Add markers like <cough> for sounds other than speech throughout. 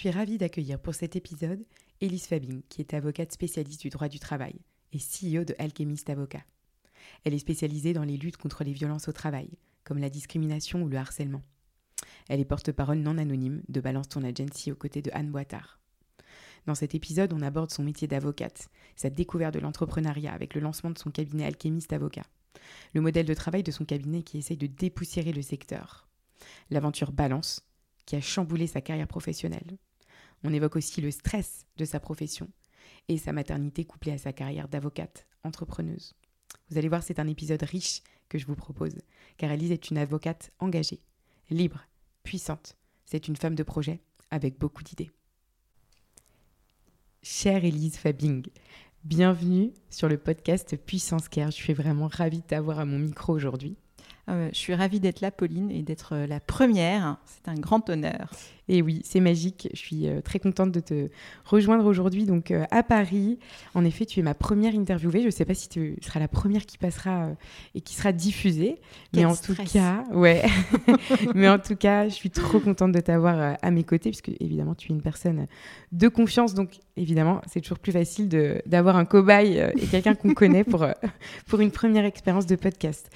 suis ravie d'accueillir pour cet épisode Elise Fabing, qui est avocate spécialiste du droit du travail et CEO de Alchemist Avocat. Elle est spécialisée dans les luttes contre les violences au travail, comme la discrimination ou le harcèlement. Elle est porte-parole non anonyme de Balance ton Agency aux côtés de Anne Boitard. Dans cet épisode, on aborde son métier d'avocate, sa découverte de l'entrepreneuriat avec le lancement de son cabinet Alchemist Avocat, le modèle de travail de son cabinet qui essaye de dépoussiérer le secteur, l'aventure Balance, qui a chamboulé sa carrière professionnelle. On évoque aussi le stress de sa profession et sa maternité couplée à sa carrière d'avocate, entrepreneuse. Vous allez voir, c'est un épisode riche que je vous propose, car Elise est une avocate engagée, libre, puissante. C'est une femme de projet avec beaucoup d'idées. Chère Elise Fabing, bienvenue sur le podcast Puissance Care. Je suis vraiment ravie de t'avoir à mon micro aujourd'hui. Euh, je suis ravie d'être là, Pauline, et d'être euh, la première. C'est un grand honneur. Et oui, c'est magique. Je suis euh, très contente de te rejoindre aujourd'hui donc à Paris. En effet, tu es ma première interviewée. Je ne sais pas si tu seras la première qui passera et qui sera diffusée, mais en tout cas, ouais. <laughs> <laughs> mais en tout cas, je suis trop contente de t'avoir à mes côtés puisque évidemment tu es une personne de confiance. Donc évidemment, c'est toujours plus facile d'avoir un cobaye et quelqu'un qu'on connaît pour <laughs> pour une première expérience de podcast.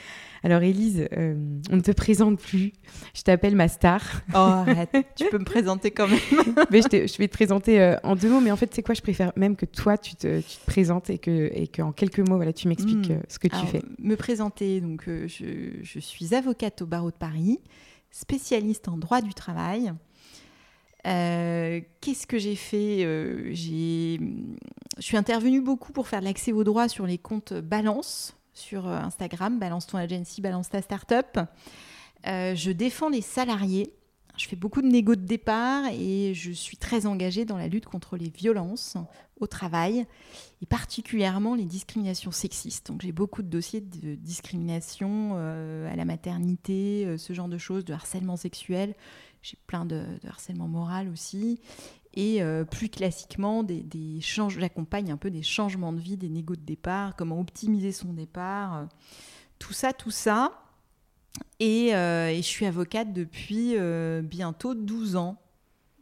Alors Élise, euh, on ne te présente plus. Je t'appelle ma star. Oh arrête, tu peux me présenter quand même. <laughs> mais je, vais te présenter euh, en deux mots, mais en fait c'est quoi? Je préfère même que toi tu te, présentes et que et qu'en quelques mots voilà tu m'expliques hmm. euh, ce que tu fais. Me présenter, donc je, suis avocate au barreau de Paris, spécialiste en droit du travail. Qu'est-ce que j'ai fait Je suis intervenue beaucoup pour faire de l'accès au droit sur les comptes Balance, sur euh, Instagram, balance ton agency, balance ta startup. Euh, je défends les salariés. Je fais beaucoup de négo de départ et je suis très engagée dans la lutte contre les violences au travail et particulièrement les discriminations sexistes. Donc j'ai beaucoup de dossiers de discrimination euh, à la maternité, ce genre de choses, de harcèlement sexuel. J'ai plein de, harcèlement moral aussi et euh, plus classiquement des, j'accompagne un peu des changements de vie, des négos de départ, comment optimiser son départ, euh, tout ça, tout ça. Et, euh, et je suis avocate depuis bientôt 12 ans.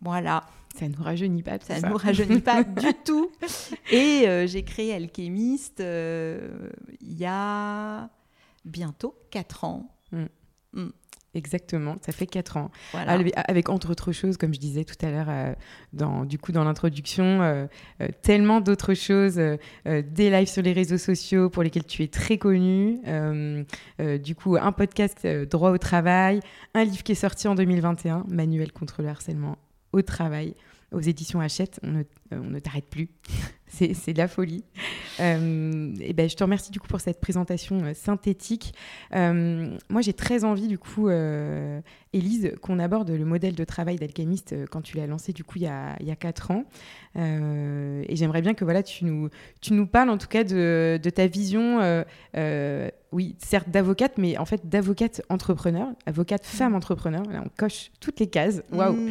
Voilà. Ça ne nous rajeunit pas. ça ne nous rajeunit pas <laughs> du tout. Et j'ai créé Alchemist il y a bientôt 4 ans. Mm. Mm. Exactement, ça fait 4 ans. Avec, entre autres choses, comme je disais tout à l'heure, euh, dans, du coup dans l'introduction, euh, euh, tellement d'autres choses, des lives sur les réseaux sociaux pour lesquels tu es très connu, du coup un podcast droit au travail, un livre qui est sorti en 2021, Manuel contre le harcèlement au travail, aux éditions Hachette, on ne, on ne t'arrête plus. C'est de la folie. Euh, et ben, je te remercie du coup pour cette présentation euh, synthétique. Euh, moi, j'ai très envie du coup, Élise, qu'on aborde le modèle de travail d'alchimiste quand tu l'as lancé du coup il y a, il y a 4 ans. et j'aimerais bien que voilà, tu nous, tu nous parles en tout cas de, de ta vision oui, certes d'avocate, mais en fait d'avocate entrepreneur, avocate femme entrepreneur. on coche toutes les cases. Waouh. Mmh.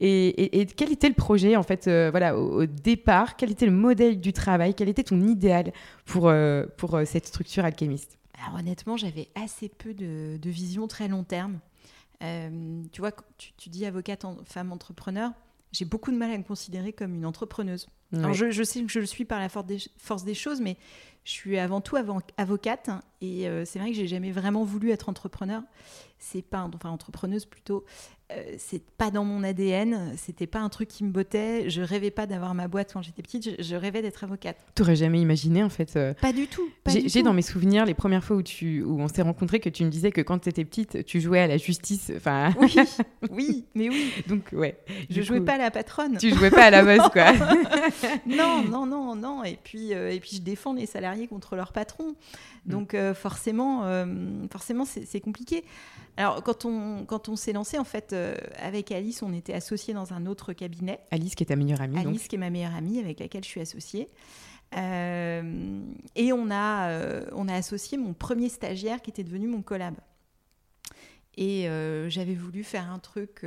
Et, et, quel était le projet en fait, voilà, au, au, départ? Quel était le modèle du travail Quel était ton idéal pour, euh, pour euh, cette structure alchimiste? Alors honnêtement, j'avais assez peu de, vision très long terme. Euh, tu vois, tu, tu dis avocate en, femme entrepreneur, j'ai beaucoup de mal à me considérer comme une entrepreneuse. Alors je, je, sais que je le suis par la force des, force des choses, mais je suis avant tout avocate et c'est vrai que j'ai jamais vraiment voulu être entrepreneur. C'est pas enfin entrepreneuse plutôt. Euh, c'est pas dans mon ADN, c'était pas un truc qui me bottait. Je rêvais pas d'avoir ma boîte quand j'étais petite, je, rêvais d'être avocate. T'aurais jamais imaginé en fait euh, Pas du tout. J'ai dans mes souvenirs les premières fois où, tu, où on s'est rencontrés que tu me disais que quand tu étais petite, tu jouais à la justice. Enfin. Oui, oui, <laughs> mais oui. Donc ouais. Je jouais pas à la patronne. Tu jouais pas à la bosse quoi. <laughs> non, non, non, non. Et puis, euh, et puis je défends les salariés salariés contre leur patron. Mm. Donc forcément, forcément c'est compliqué. Alors quand on, quand on s'est lancé, en fait, avec Alice, on était associés dans un autre cabinet. Alice qui est ta meilleure amie. Alice qui est ma meilleure amie avec laquelle je suis associée. et on a, on a associé mon premier stagiaire qui était devenu mon collab. Et j'avais voulu faire un truc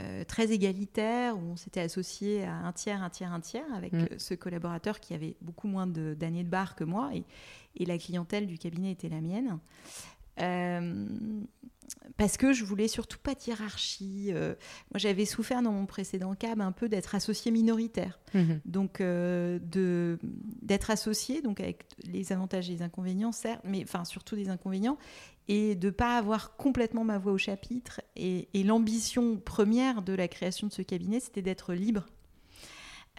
euh, très égalitaire, où on s'était associé à un tiers, un tiers, un tiers, avec mm. euh, ce collaborateur qui avait beaucoup moins d'années de, bar que moi, et, et, la clientèle du cabinet était la mienne. Euh, parce que je voulais surtout pas de hiérarchie. moi, j'avais souffert dans mon précédent cab un peu d'être associé minoritaire. Mm-hmm. Donc, de d'être associé, donc avec les avantages et les inconvénients, certes, mais enfin surtout des inconvénients, et de ne pas avoir complètement ma voix au chapitre. Et, l'ambition première de la création de ce cabinet, c'était d'être libre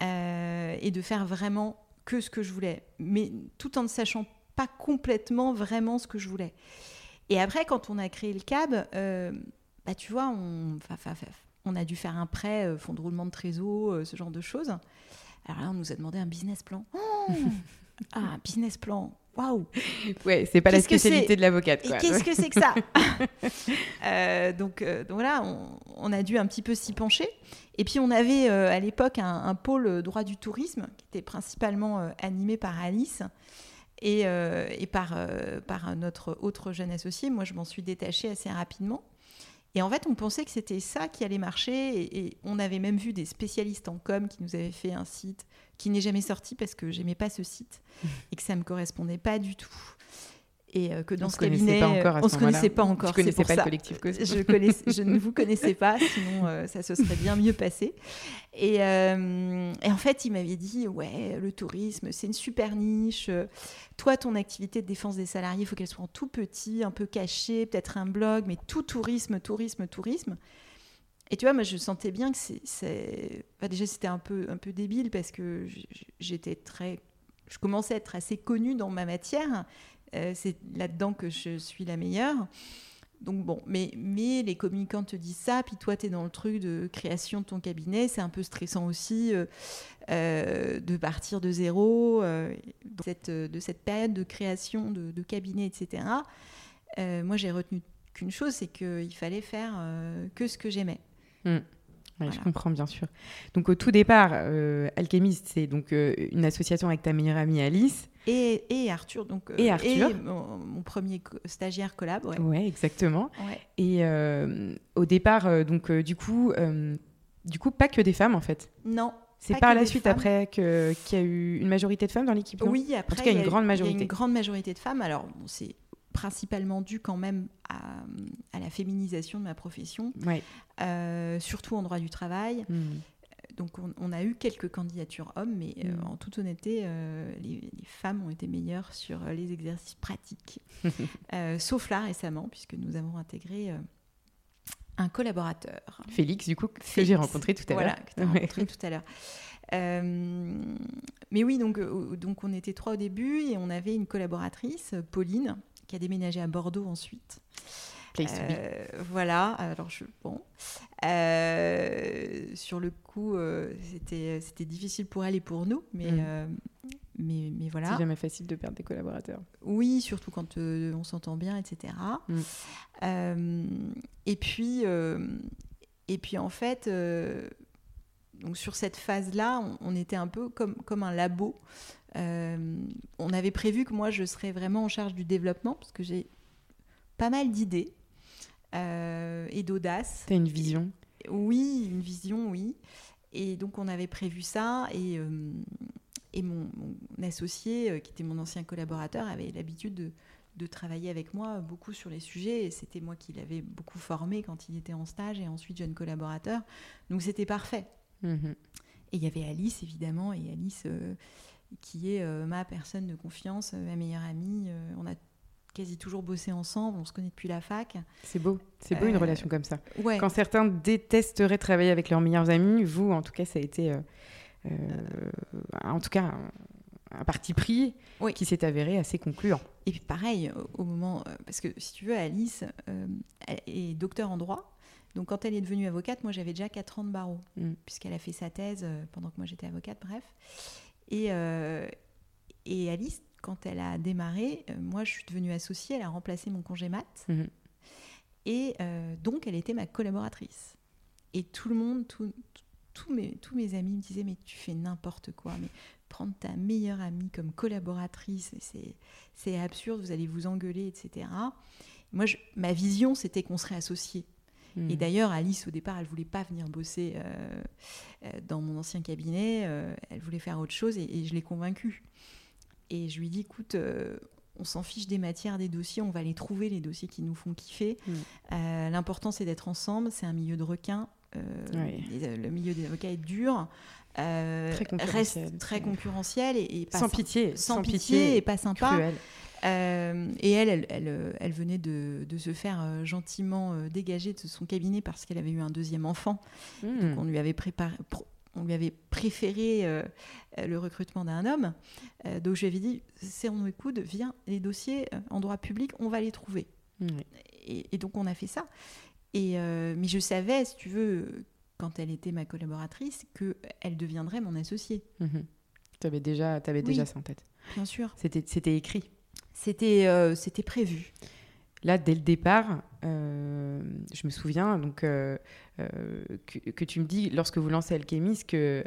euh, et de faire vraiment que ce que je voulais, mais tout en ne sachant pas complètement vraiment ce que je voulais. Et après, quand on a créé le CAB, euh, bah, tu vois, on, on, a dû faire un prêt, euh, fonds de roulement de trésor, ce genre de choses. Alors là, on nous a demandé un business plan. <laughs> ah, un business plan waouh Ouais, c'est pas la spécialité de l'avocate. Qu'est-ce que c'est que ça <laughs> euh, donc, euh, donc, voilà, on, a dû un petit peu s'y pencher. Et puis on avait euh, à l'époque un, pôle droit du tourisme qui était principalement animé par Alice et, et par, par notre autre jeune associé. Moi, je m'en suis détachée assez rapidement. Et en fait, on pensait que c'était ça qui allait marcher. Et, on avait même vu des spécialistes en com qui nous avaient fait un site qui n'est jamais sorti parce que j'aimais pas ce site et que ça me correspondait pas du tout et euh, que dans ce cabinet, on se connaissait pas encore. Je connaissais pas le collectif. Je, je, ne vous connaissais pas, sinon euh, ça se serait bien mieux passé. Et, euh, et en fait, il m'avait dit ouais, le tourisme, c'est une super niche. Toi, ton activité de défense des salariés, il faut qu'elle soit en tout petit, un peu cachée, peut-être un blog, mais tout tourisme, tourisme, tourisme. Et tu vois, moi, je sentais bien que c'est. déjà, c'était un peu, un peu débile parce que j'étais très. Je commençais à être assez connue dans ma matière euh, c'est là-dedans que je suis la meilleure. Donc bon, mais, mais les communicants te disent ça, puis toi, tu es dans le truc de création de ton cabinet, c'est un peu stressant aussi euh, euh, de partir de zéro, de, cette, de cette période de création de, cabinet, etc. moi, j'ai retenu qu'une chose, c'est qu'il fallait faire que ce que j'aimais. Je comprends bien sûr. Donc au tout départ, Alchemist, c'est donc une association avec ta meilleure amie Alice. Et, Arthur, donc, et, euh, Arthur. mon, premier stagiaire collab. Ouais, ouais exactement. Et euh, au départ, euh, donc du coup, du coup, pas que des femmes en fait. Non. C'est par la suite après qu'il y a eu une majorité de femmes dans l'équipe. Oui, après. En tout cas, une grande majorité. Il y a une grande majorité de femmes. Alors, c'est principalement dû quand même à, à, la féminisation de ma profession, ouais. surtout en droit du travail. Hmm donc on, a eu quelques candidatures hommes, mais euh, mm. en toute honnêteté, euh, les, femmes ont été meilleures sur euh, les exercices pratiques, <laughs> sauf là récemment, puisque nous avons intégré un collaborateur. Félix, du coup, que j'ai rencontré tout à l'heure. Voilà, que tu as <laughs> rencontré tout à l'heure. mais oui, donc, donc on était trois au début et on avait une collaboratrice, Pauline, qui a déménagé à Bordeaux ensuite. Euh, voilà, alors je, bon. Euh, sur le coup, euh, c'était, c'était difficile pour elle et pour nous, mais, mm. mais, mais, voilà. C'est jamais facile de perdre des collaborateurs. Oui, surtout quand on s'entend bien, etc. Mm. et, puis, et puis, en fait, donc sur cette phase-là, on, on, était un peu comme, comme un labo. On avait prévu que moi, je serais vraiment en charge du développement, parce que j'ai pas mal d'idées. Euh, et d'audace. T'as une vision Oui, une vision, oui. Et donc on avait prévu ça et, euh, et mon, associé, euh, qui était mon ancien collaborateur, avait l'habitude de, de, travailler avec moi beaucoup sur les sujets. Et c'était moi qui l'avais beaucoup formé quand il était en stage et ensuite jeune collaborateur. Donc c'était parfait. Mhm. Et il y avait Alice, évidemment, et Alice, qui est ma personne de confiance, ma meilleure amie. on a quasi toujours bossé ensemble, on se connaît depuis la fac. C'est beau, c'est beau une euh, relation comme ça. Ouais. Quand certains détesteraient travailler avec leurs meilleurs amis, vous, en tout cas, ça a été, euh, euh, en tout cas, un, parti pris qui s'est avéré assez concluant. Et puis pareil, au moment, parce que si tu veux, Alice est docteur en droit. Donc quand elle est devenue avocate, moi j'avais déjà 4 ans de barreau, mm. puisqu'elle a fait sa thèse pendant que moi j'étais avocate, bref. Et, et Alice, quand elle a démarré, moi je suis devenue associée, elle a remplacé mon congé mat. Mhm. Et donc elle était ma collaboratrice. Et tout le monde, tous mes, tous mes amis me disaient mais tu fais n'importe quoi mais prendre ta meilleure amie comme collaboratrice c'est absurde vous allez vous engueuler etc moi ma vision c'était qu'on serait associés et hmm. d'ailleurs Alice au départ elle voulait pas venir bosser euh, euh, dans mon ancien cabinet euh, elle voulait faire autre chose et, je l'ai convaincue et je lui dis écoute on s'en fiche des matières, des dossiers, on va les trouver, les dossiers qui nous font kiffer. Hmm. L'important, c'est d'être ensemble. C'est un milieu de requins. Le milieu des avocats est dur. Reste très concurrentiel et, sans pitié, sans, pitié, et pas sympa. Euh, et elle, elle, elle, venait de, se faire gentiment dégager de son cabinet parce qu'elle avait eu un deuxième enfant. Hmm. Donc on lui avait préparé, on lui avait préféré le recrutement d'un homme. donc je lui avais dit, c'est on écoute, viens, les dossiers en droit public, on va les trouver. Et, et, donc on a fait ça. Euh, mais je savais, si tu veux, quand elle était ma collaboratrice, qu'elle deviendrait mon associée. Mhm. Tu avais déjà, avais déjà ça en tête. Bien sûr. C'était écrit. C'était euh, c'était prévu. Là, dès le départ, euh, je me souviens donc que, que, tu me dis lorsque vous lancez Alchemis que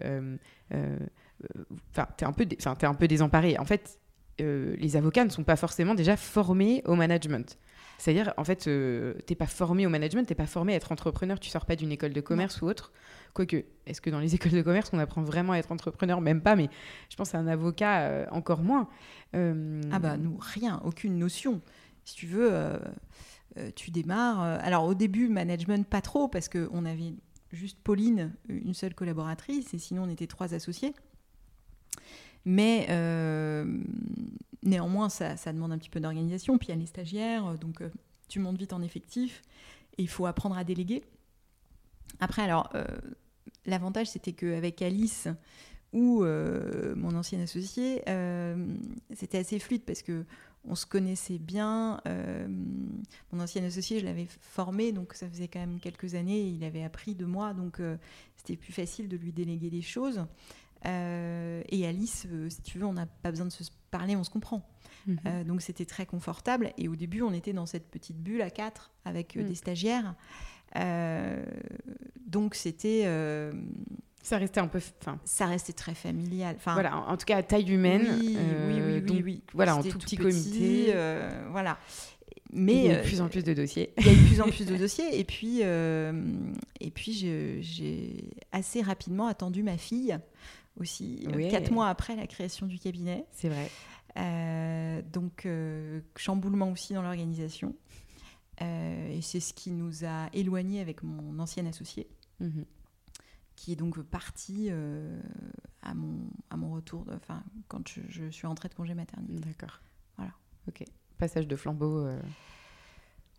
enfin tu es un peu es un peu désemparé. En fait, les avocats ne sont pas forcément déjà formés au management. C'est-à-dire, en fait, euh, tu n'es pas formé au management, tu n'es pas formé à être entrepreneur, tu sors pas d'une école de commerce ou autre. Quoique, est-ce que dans les <laughs> écoles de commerce, on apprend vraiment à être entrepreneur? Même pas, mais je pense à un avocat euh, encore moins. Euh, ah bah nous, rien, aucune notion. Si tu veux, tu démarres. alors au début, management, pas trop, parce qu'on avait juste Pauline, une seule collaboratrice, et sinon on était trois associés. Mais Néanmoins, ça, demande un petit peu d'organisation. Puis il y a les stagiaires, euh, donc euh, tu montes vite en effectif et il faut apprendre à déléguer. Après, alors, euh, l'avantage, c'était qu'avec Alice ou mon ancienne associée, c'était assez fluide parce que on se connaissait bien. mon ancien associé, je l'avais formé, donc ça faisait quand même quelques années. il avait appris de moi, donc c'était plus facile de lui déléguer les choses. Euh, et Alice, euh, si tu veux, on n'a pas besoin de se parler, on se comprend. Mhm. Euh, donc c'était très confortable. Et au début, on était dans cette petite bulle à quatre avec des mhm. stagiaires. donc c'était. ça restait un peu. Ça restait très familial. Enfin, voilà, en, tout cas à taille humaine. Oui, oui, oui, oui, Voilà, en tout petit, comité. voilà. Mais il y a eu de plus en plus de dossiers. Il y a eu de plus en plus de <laughs> dossiers. Et puis, et puis j'ai assez rapidement attendu ma fille aussi, euh, quatre mois après la création du cabinet. C'est vrai. Euh, donc, euh, chamboulement aussi dans l'organisation. et c'est ce qui nous a éloignés avec mon ancien associé, mhm. qui est donc parti à, mon, à mon retour, enfin, quand je, je, suis rentrée de congé maternité. D'accord. Voilà. Ok. Passage de flambeau.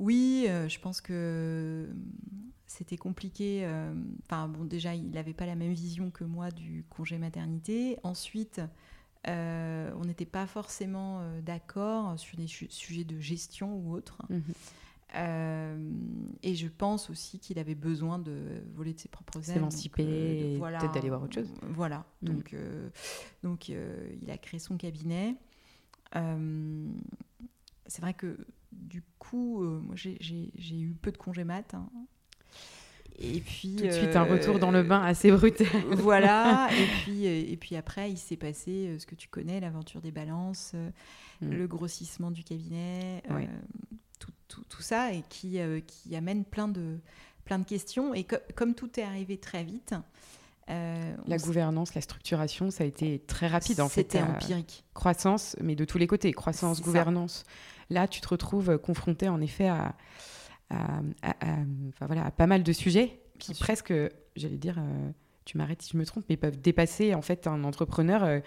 Oui, je pense que c'était compliqué. Euh, enfin, bon, déjà, il n'avait pas la même vision que moi du congé maternité. Ensuite, euh, on n'était pas forcément euh, d'accord sur des sujets de gestion ou autres. Mhm. et je pense aussi qu'il avait besoin de voler de ses propres ailes. S'émanciper, voilà, peut-être d'aller voir autre chose. Voilà. Mhm. Donc, donc il a créé son cabinet. c'est vrai que coup, moi j'ai eu peu de congés mat. Hein. Et puis tout de suite un retour dans le euh, bain assez brutal. <laughs> voilà. <laughs> et puis euh, et puis après il s'est passé euh, ce que tu connais, l'aventure des balances, mm. le grossissement du cabinet, tout, tout, tout, ça et qui qui amène plein de plein de questions. Et comme tout est arrivé très vite. La gouvernance, la structuration, ça a été très rapide en fait. C'était empirique. Croissance, mais de tous les côtés. Croissance, gouvernance. Là, tu te retrouves confronté en effet à, à, enfin, voilà, à pas mal de sujets qui presque, j'allais dire, euh, tu m'arrêtes si je me trompe, mais peuvent dépasser en fait un entrepreneur euh,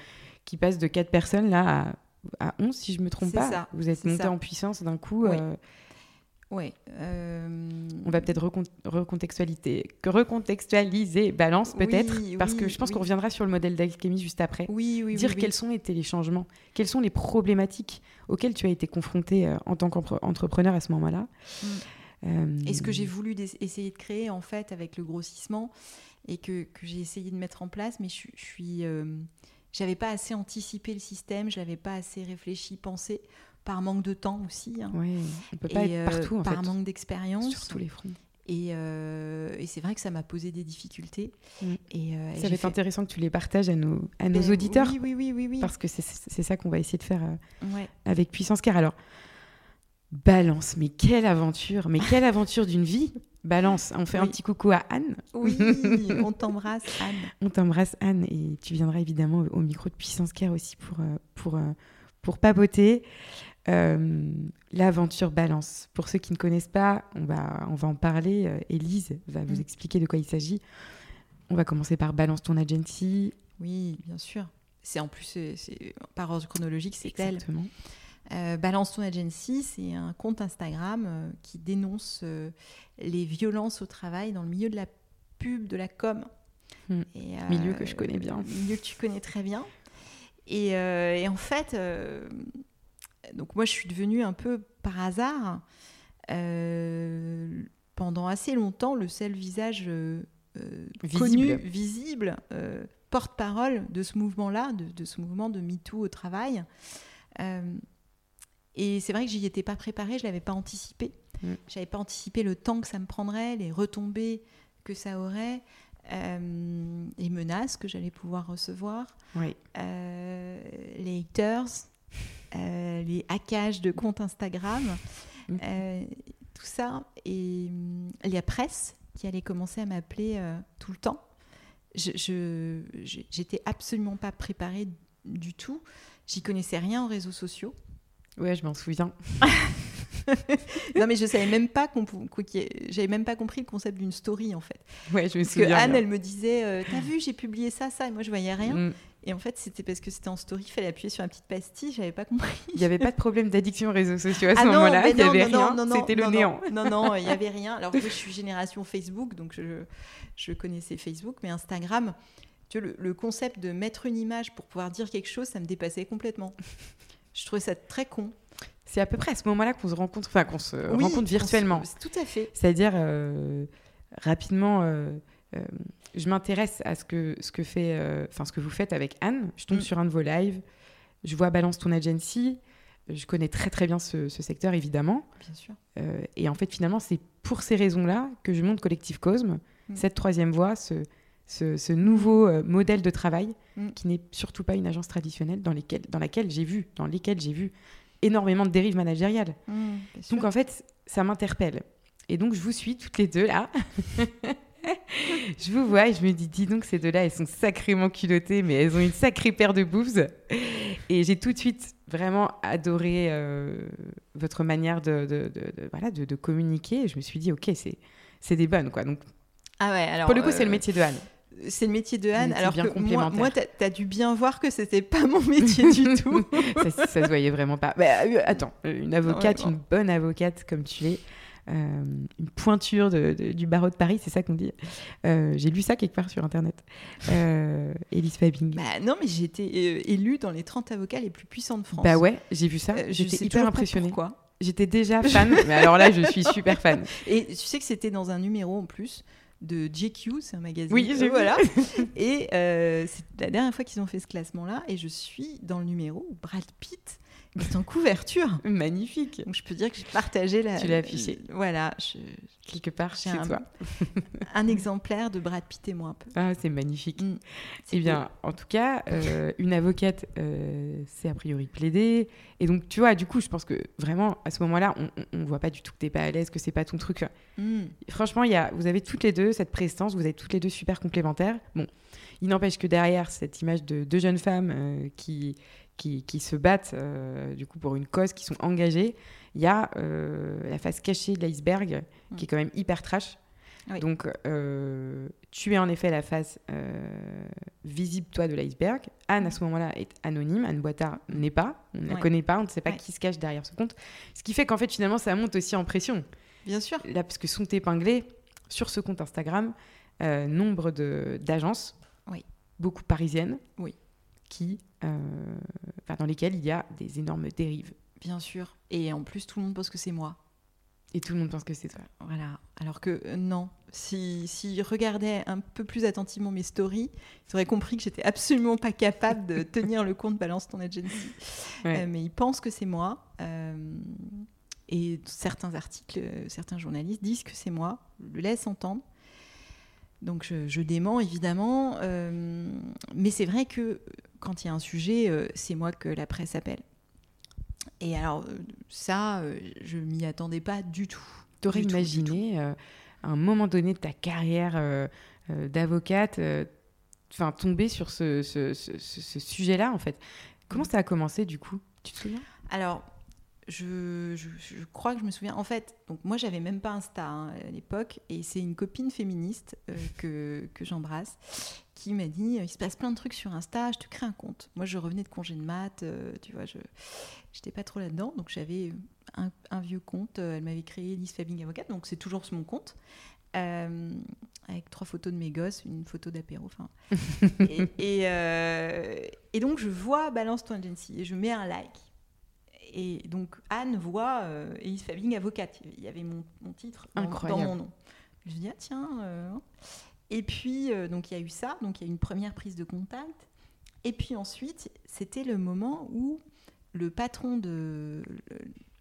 qui passe de 4 personnes là à, à 11 si je me trompe pas. Ça, Vous êtes monté en puissance d'un coup. Oui. Euh, On va peut-être recontextualiser, recontextualiser balance peut-être, parce que je pense qu'on reviendra sur le modèle d'alchimie juste après. Oui, oui, Dire quels sont été les changements, quelles sont les problématiques auxquelles tu as été confronté en tant qu'entrepreneur à ce moment-là. Mm. Euh, et ce que j'ai voulu essayer de créer en fait avec le grossissement et que, que j'ai essayé de mettre en place, mais je, suis, euh, j'avais pas assez anticipé le système, j'avais pas assez réfléchi, pensé, par manque de temps aussi. Hein. Oui, on peut pas être partout en par manque d'expérience. Sur tous les fronts. Et, et c'est vrai que ça m'a posé des difficultés. Mm. Et, ça va être intéressant que tu les partages à nos, à nos ben auditeurs. Oui, oui, oui, oui, oui. Parce que c'est ça qu'on va essayer de faire avec Puissance Car. Alors, balance, mais quelle aventure, mais quelle aventure d'une vie Balance, on fait un petit coucou à Anne. Oui, <laughs> on t'embrasse Anne. On t'embrasse Anne et tu viendras évidemment au micro de Puissance Care aussi pour, euh, pour, euh, pour papoter. Euh, l'aventure Balance. Pour ceux qui ne connaissent pas, on va, on va en parler. Elise va vous mm. expliquer de quoi il s'agit. On va commencer par Balance ton agency. Oui, bien sûr. C'est en plus, c'est, par ordre chronologique, c'est Exactement. Euh, Balance ton agency, c'est un compte Instagram euh, qui dénonce euh, les violences au travail dans le milieu de la pub, de la com. Hmm. milieu que je connais bien. Milieu que tu connais très bien. Et, et en fait, donc moi je suis devenue un peu par hasard, pendant assez longtemps, le seul visage visible. connu, visible, porte-parole de ce mouvement-là, de, de, ce mouvement de MeToo au travail. Et c'est vrai que j'y étais pas préparée, je l'avais pas anticipé. Mm. Je n'avais pas anticipé le temps que ça me prendrait, les retombées que ça aurait, euh, les menaces que j'allais pouvoir recevoir, euh, les haters, euh, les hackages de comptes Instagram, mm. tout ça, et la presse qui allait commencer à m'appeler tout le temps. Je j'étais absolument pas préparée du tout. J'y connaissais rien aux réseaux sociaux. Ouais, je m'en souviens. <laughs> <laughs> non mais je savais même pas qu'on j'avais même pas compris le concept d'une story en fait. Ouais, je me souviens. Parce que Anne, elle me disait, euh, t'as vu, j'ai publié ça, ça, et moi je voyais rien. Mm. Et en fait, c'était parce que c'était en story, il fallait appuyer sur la petite pastille, j'avais pas compris. Il n'y avait pas de problème d'addiction aux réseaux sociaux à ce ah moment-là, il n'y avait rien, c'était le néant. Non, non, il n'y avait rien. <laughs> Alors je suis génération Facebook, donc je, je connaissais Facebook, mais Instagram, tu vois, le, le concept de mettre une image pour pouvoir dire quelque chose, ça me dépassait complètement. Je trouvais ça très con. C'est à peu près à ce moment-là qu'on se rencontre, enfin qu'on se rencontre virtuellement. Tout à fait. C'est-à-dire euh, rapidement, euh, euh, je m'intéresse à ce que ce que fait, enfin ce que vous faites avec Anne. Je tombe mm. sur un de vos lives, je vois Balance ton agency. Je connais très très bien ce, secteur évidemment. Bien sûr. et en fait finalement c'est pour ces raisons-là que je monte Collectif Cosme, mm. cette troisième voie, ce, ce, nouveau euh, modèle de travail mm. qui n'est surtout pas une agence traditionnelle dans, lesquelles, dans laquelle j'ai vu, dans lesquelles j'ai vu énormément de dérives managériales. Mm, donc en fait, ça m'interpelle. Et donc je vous suis toutes les deux là. <laughs> je vous vois et je me dis, dis donc, ces deux-là, elles sont sacrément culottées, mais elles ont une sacrée paire de boobs. Et j'ai tout de suite vraiment adoré euh, votre manière de, de, voilà, de, communiquer. Et je me suis dit, ok, c'est des bonnes, quoi. Donc, ah ouais, alors, pour le coup, c'est le euh, métier de Anne c'est le métier de Anne. Alors que moi, moi tu as, dû bien voir que c'était pas mon métier du <laughs> tout. ça, ça se voyait vraiment pas. Bah, euh, attends, une avocate, une bonne avocate comme tu es, euh, une pointure du barreau de Paris, c'est ça qu'on dit. Euh, j'ai lu ça quelque part sur Internet. Elise Fabing. Bah, non, mais j'ai été élue dans les 30 avocats les plus puissants de France. Bah ouais, j'ai vu ça. J'étais hyper impressionnée. Pourquoi J'étais déjà <laughs> fan, mais alors là, je suis super fan. Et tu sais que c'était dans un numéro en plus de GQ, c'est un magazine. Oui, j'ai voilà. <laughs> et euh, c'est la dernière fois qu'ils ont fait ce classement-là, et je suis dans le numéro où Brad Pitt est en couverture. Magnifique. Donc je peux dire que j'ai partagé la. Tu l'as affiché. voilà. Quelque part chez un, toi. <laughs> un exemplaire de Brad Pitt et moi un peu. Ah, c'est magnifique. Mm. eh bien, en tout cas, euh, une avocate, euh, c'est a priori plaider. Et donc, tu vois, du coup, je pense que vraiment, à ce moment-là, on ne voit pas du tout que tu n'es pas à l'aise, que c'est pas ton truc. Mm. Franchement, y a, vous avez toutes les deux cette prestance, vous êtes toutes les deux super complémentaires. Bon, il n'empêche que derrière cette image de deux jeunes femmes euh, qui qui, se battent euh, du coup pour une cause, qui sont engagées, il y a euh, la face cachée de l'iceberg qui mm. est quand même hyper trash. Donc, euh, tu es en effet la face visible, toi, de l'iceberg. Anne, à ce moment-là, est anonyme. Anne Boitard n'est pas. On ne la connaît pas. On ne sait pas qui se cache derrière ce compte. Ce qui fait qu'en fait, finalement, ça monte aussi en pression. Bien sûr. Là, parce que sont épinglés sur ce compte Instagram nombre d'agences, oui. beaucoup parisiennes, oui. Qui euh, dans lesquels il y a des énormes dérives. Bien sûr. Et en plus, tout le monde pense que c'est moi. Et tout le monde pense que c'est toi. Voilà. Alors que euh, non. S'ils si, regardaient un peu plus attentivement mes stories, ils auraient compris que j'étais absolument pas capable de <laughs> tenir le compte Balance ton agency. Euh, mais ils pensent que c'est moi. Euh, et certains articles, certains journalistes disent que c'est moi, le laissent entendre. Donc je, je dément évidemment. mais c'est vrai que quand il y a un sujet, c'est moi que la presse appelle. Et alors, euh, ça, euh, je m'y attendais pas du tout. Tu aurais imaginé, euh, à un moment donné de ta carrière d'avocate, enfin tomber sur ce, sujet-là, en fait? Comment ça a commencé, du coup? Tu te souviens? Alors, je, crois que je me souviens. En fait, donc moi, j'avais même pas Insta hein, à l'époque, et c'est une copine féministe <laughs> que, que j'embrasse qui m'a dit il se passe plein de trucs sur Insta, je te crée un compte. Moi, je revenais de congé de maths, tu vois, je J'étais pas trop là-dedans, donc j'avais un, vieux compte. Euh, elle m'avait créé Lise Fabing Avocate, donc c'est toujours sur mon compte. Euh, avec trois photos de mes gosses, une photo d'apéro. Enfin, <laughs> et, euh, et, donc je vois Balance ton agency et je mets un like. Et donc Anne voit euh, Elise Fabing avocate. Il y avait mon, mon titre dans, dans, mon nom. Je dis ah tiens. Et puis donc il y a eu ça, donc il y a eu une première prise de contact. Et puis ensuite c'était le moment où le patron de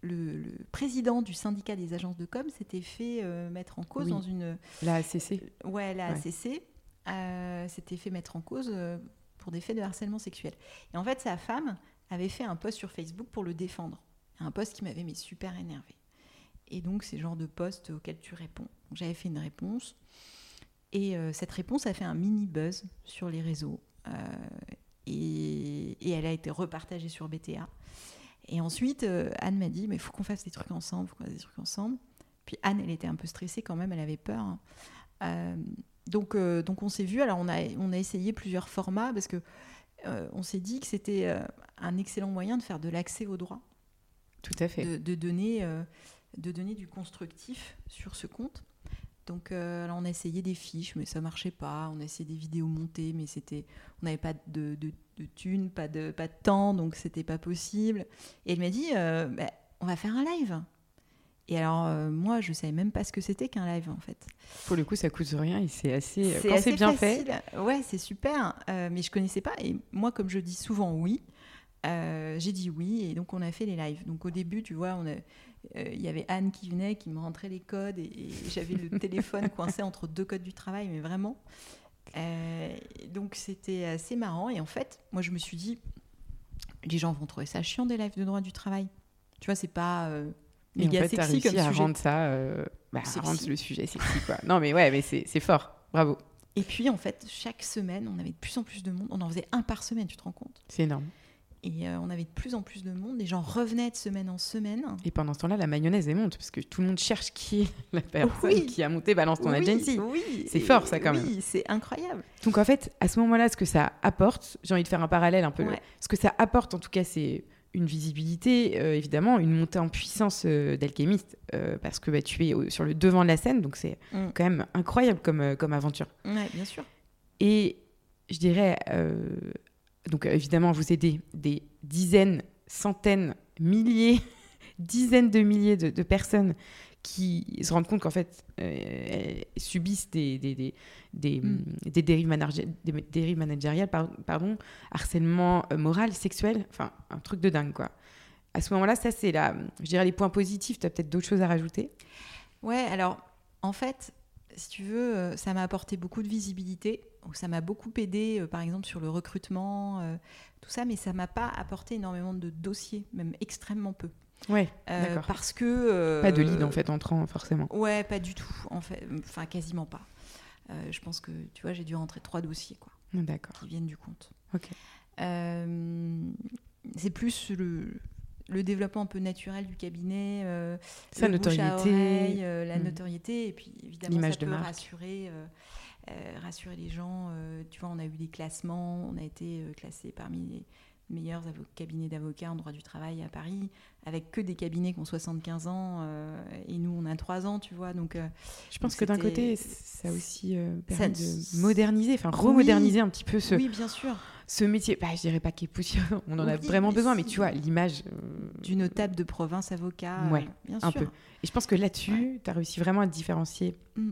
le, président du syndicat des agences de com s'était fait euh, mettre en cause dans une la ACC euh, ouais la ACC euh, s'était fait mettre en cause pour des faits de harcèlement sexuel et en fait sa femme avait fait un post sur Facebook pour le défendre un post qui m'avait mis super énervé et donc c'est le genre de post auquel tu réponds j'avais fait une réponse et cette réponse a fait un mini buzz sur les réseaux et, et, elle a été repartagée sur BTA. Et ensuite, euh, Anne m'a dit, mais il faut qu'on fasse des trucs ensemble, faut qu'on fasse des trucs ensemble. Puis Anne, elle était un peu stressée quand même, elle avait peur. Hein. Euh, donc, euh, donc on s'est vu, alors on a, on a essayé plusieurs formats parce que on s'est dit que c'était un excellent moyen de faire de l'accès au droit. Tout à fait. De, de donner, de donner du constructif sur ce compte. Donc là, on a essayé des fiches, mais ça marchait pas. On a essayé des vidéos montées, mais c'était, on n'avait pas de, de, de thunes, pas de, pas de temps, donc c'était pas possible. Et elle m'a dit, euh, bah, on va faire un live. Et alors, euh, moi, je savais même pas ce que c'était qu'un live, en fait. Pour le coup, ça coûte rien et c'est assez. C'est assez bien facile. fait. Ouais, c'est super. Euh, mais je connaissais pas. Et moi, comme je dis souvent oui, j'ai dit oui. Et donc, on a fait les lives. Donc, au début, tu vois, on il y avait Anne qui venait, qui me rentrait les codes et, et <laughs> j'avais le téléphone <laughs> coincé entre deux codes du travail, mais vraiment. Euh, donc c'était assez marrant. Et en fait, moi je me suis dit, les gens vont trouver ça chiant des lives de droit du travail. Tu vois, c'est pas euh, méga en fait, sexy comme sujet. à rendre ça, euh, bah, à rendre le sujet sexy quoi. non mais ouais, mais c'est fort. Bravo. Et puis en fait, chaque semaine, on avait de plus en plus de monde. On en faisait un par semaine, tu te rends compte? C'est énorme. Et euh, on avait de plus en plus de monde. Les gens revenaient de semaine en semaine. Et pendant ce temps-là, la mayonnaise est monte parce que tout le monde cherche qui est la personne qui a monté Balance ton agency. Oui, c'est fort ça quand même. Oui, c'est incroyable. Donc en fait, à ce moment-là, ce que ça apporte, j'ai envie de faire un parallèle un peu. Ce que ça apporte en tout cas, c'est une visibilité, euh, évidemment, une montée en puissance euh, d'alchimiste, parce que bah, tu es sur le devant de la scène, donc c'est mm. quand même incroyable comme, comme aventure. Oui, bien sûr. Et je dirais, donc évidemment, vous aidez des dizaines, centaines, milliers, <laughs> dizaines de milliers de, personnes qui se rendent compte qu'en fait, euh, subissent des, des, des, des, mm. des dérives, dérives, managériales, pardon, harcèlement euh, moral, sexuel, enfin, un truc de dingue, quoi. À ce moment-là, ça, c'est la, je dirais les points positifs. Tu as peut-être d'autres choses à rajouter? Ouais, alors, en fait, si tu veux, euh, ça m'a apporté beaucoup de visibilité. Ça m'a beaucoup aidé, euh, par exemple, sur le recrutement, euh, tout ça, mais ça m'a pas apporté énormément de dossiers, même extrêmement peu. Ouais. Parce que. pas de lead, en fait, entrant, forcément. Ouais, pas du tout, en fait. Enfin, quasiment pas. Je pense que, tu vois, j'ai dû rentrer trois dossiers, quoi. D'accord. Qui viennent du compte. Ok. c'est plus le, le développement un peu naturel du cabinet, euh, sa notoriété, euh, la mm. notoriété, et puis évidemment ça peut rassurer, euh, rassurer les gens. tu vois, on a eu des classements, on a été classé parmi les meilleurs cabinets d'avocats en droit du travail à Paris, avec que des cabinets qui ont 75 ans, et nous on a 3 ans, tu vois. Donc, je pense que d'un côté, ça a aussi permis de moderniser, enfin remoderniser un petit peu ce. Oui, bien sûr ce métier, bah, je dirais pas qu'il est poussiéreux, <laughs> on en a vraiment besoin, mais tu vois, l'image. Du notable de province avocat, ouais, bien sûr. Un peu. Et je pense que là-dessus, tu as réussi vraiment à te différencier mm.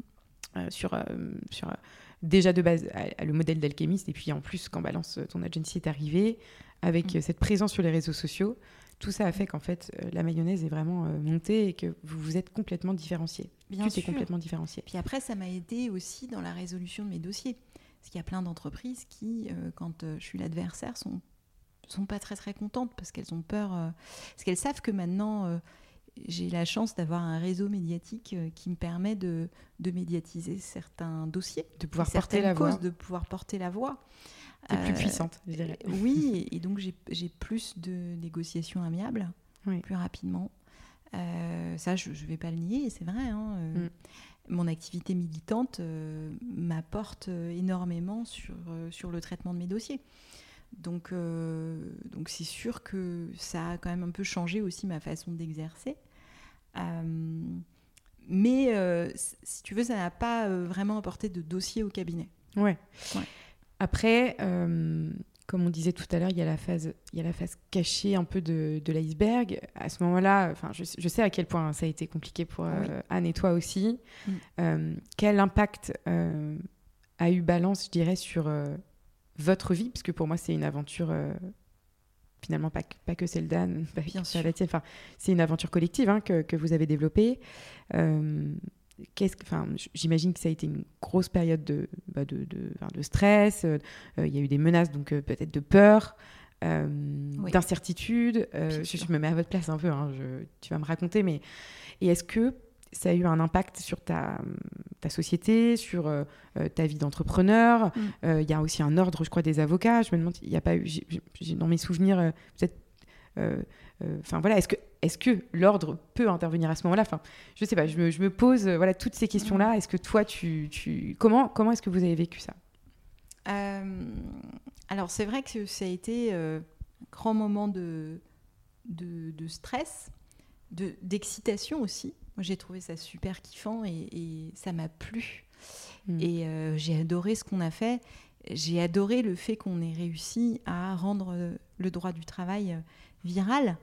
sur, sur déjà de base le modèle d'alchimiste, et puis en plus, quand Balance, ton agency est arrivé, avec mm. cette présence sur les réseaux sociaux, tout ça a fait qu'en fait, euh, la mayonnaise est vraiment euh, montée et que vous vous êtes complètement différencié. Bien tu complètement différencié. Puis après, ça m'a aidé aussi dans la résolution de mes dossiers. Parce qu'il y a plein d'entreprises qui, euh, quand je suis l'adversaire, sont sont pas très très contentes parce qu'elles ont peur, parce qu'elles savent que maintenant j'ai la chance d'avoir un réseau médiatique qui me permet de, de médiatiser certains dossiers, de pouvoir porter la voix, de pouvoir porter la voix plus euh, puissante, je dirais. Oui, et, donc j'ai plus de négociations amiables, plus rapidement. Euh, ça, je ne vais pas le nier, c'est vrai. Hein, euh, mm. Mon activité militante m'apporte énormément sur, sur le traitement de mes dossiers. Donc, donc c'est sûr que ça a quand même un peu changé aussi ma façon d'exercer. mais si tu veux, ça n'a pas vraiment apporté de dossier au cabinet. Ouais. ouais. Après, euh, comme on disait tout à l'heure, il y a la phase, il y a la phase cachée un peu de, l'iceberg. À ce moment-là, enfin, je, sais à quel point ça a été compliqué pour euh, Anne et toi aussi. Mm. Euh, quel impact a eu Balance, je dirais, sur votre vie? Parce que pour moi, c'est une aventure finalement pas, pas que celle d'Anne, pas Bien sûr. la tienne. Enfin, c'est une aventure collective hein, que, que, vous avez développée enfin, j'imagine que ça a été une grosse période de, bah, de, de, stress. Euh, euh, il y a eu des menaces, donc euh, peut-être de peur, d'incertitude. Je, me mets à votre place un peu. Hein, tu vas me raconter, mais et est-ce que ça a eu un impact sur ta, ta société, sur ta vie d'entrepreneur? Mm. Il y a aussi un ordre, je crois, des avocats. Je me demande, il n'y a pas eu, dans mes souvenirs, peut-être enfin voilà, est-ce que, est que l'ordre peut intervenir à ce moment-là Enfin, je sais pas, je me, pose euh, voilà toutes ces questions-là. Est-ce que toi, tu, tu... comment comment est-ce que vous avez vécu ça? Euh, Alors c'est vrai que ça a été un grand moment de, de, stress, de, d'excitation aussi. J'ai trouvé ça super kiffant et, ça m'a plu. Hmm. Et j'ai adoré ce qu'on a fait. J'ai adoré le fait qu'on ait réussi à rendre le droit du travail viral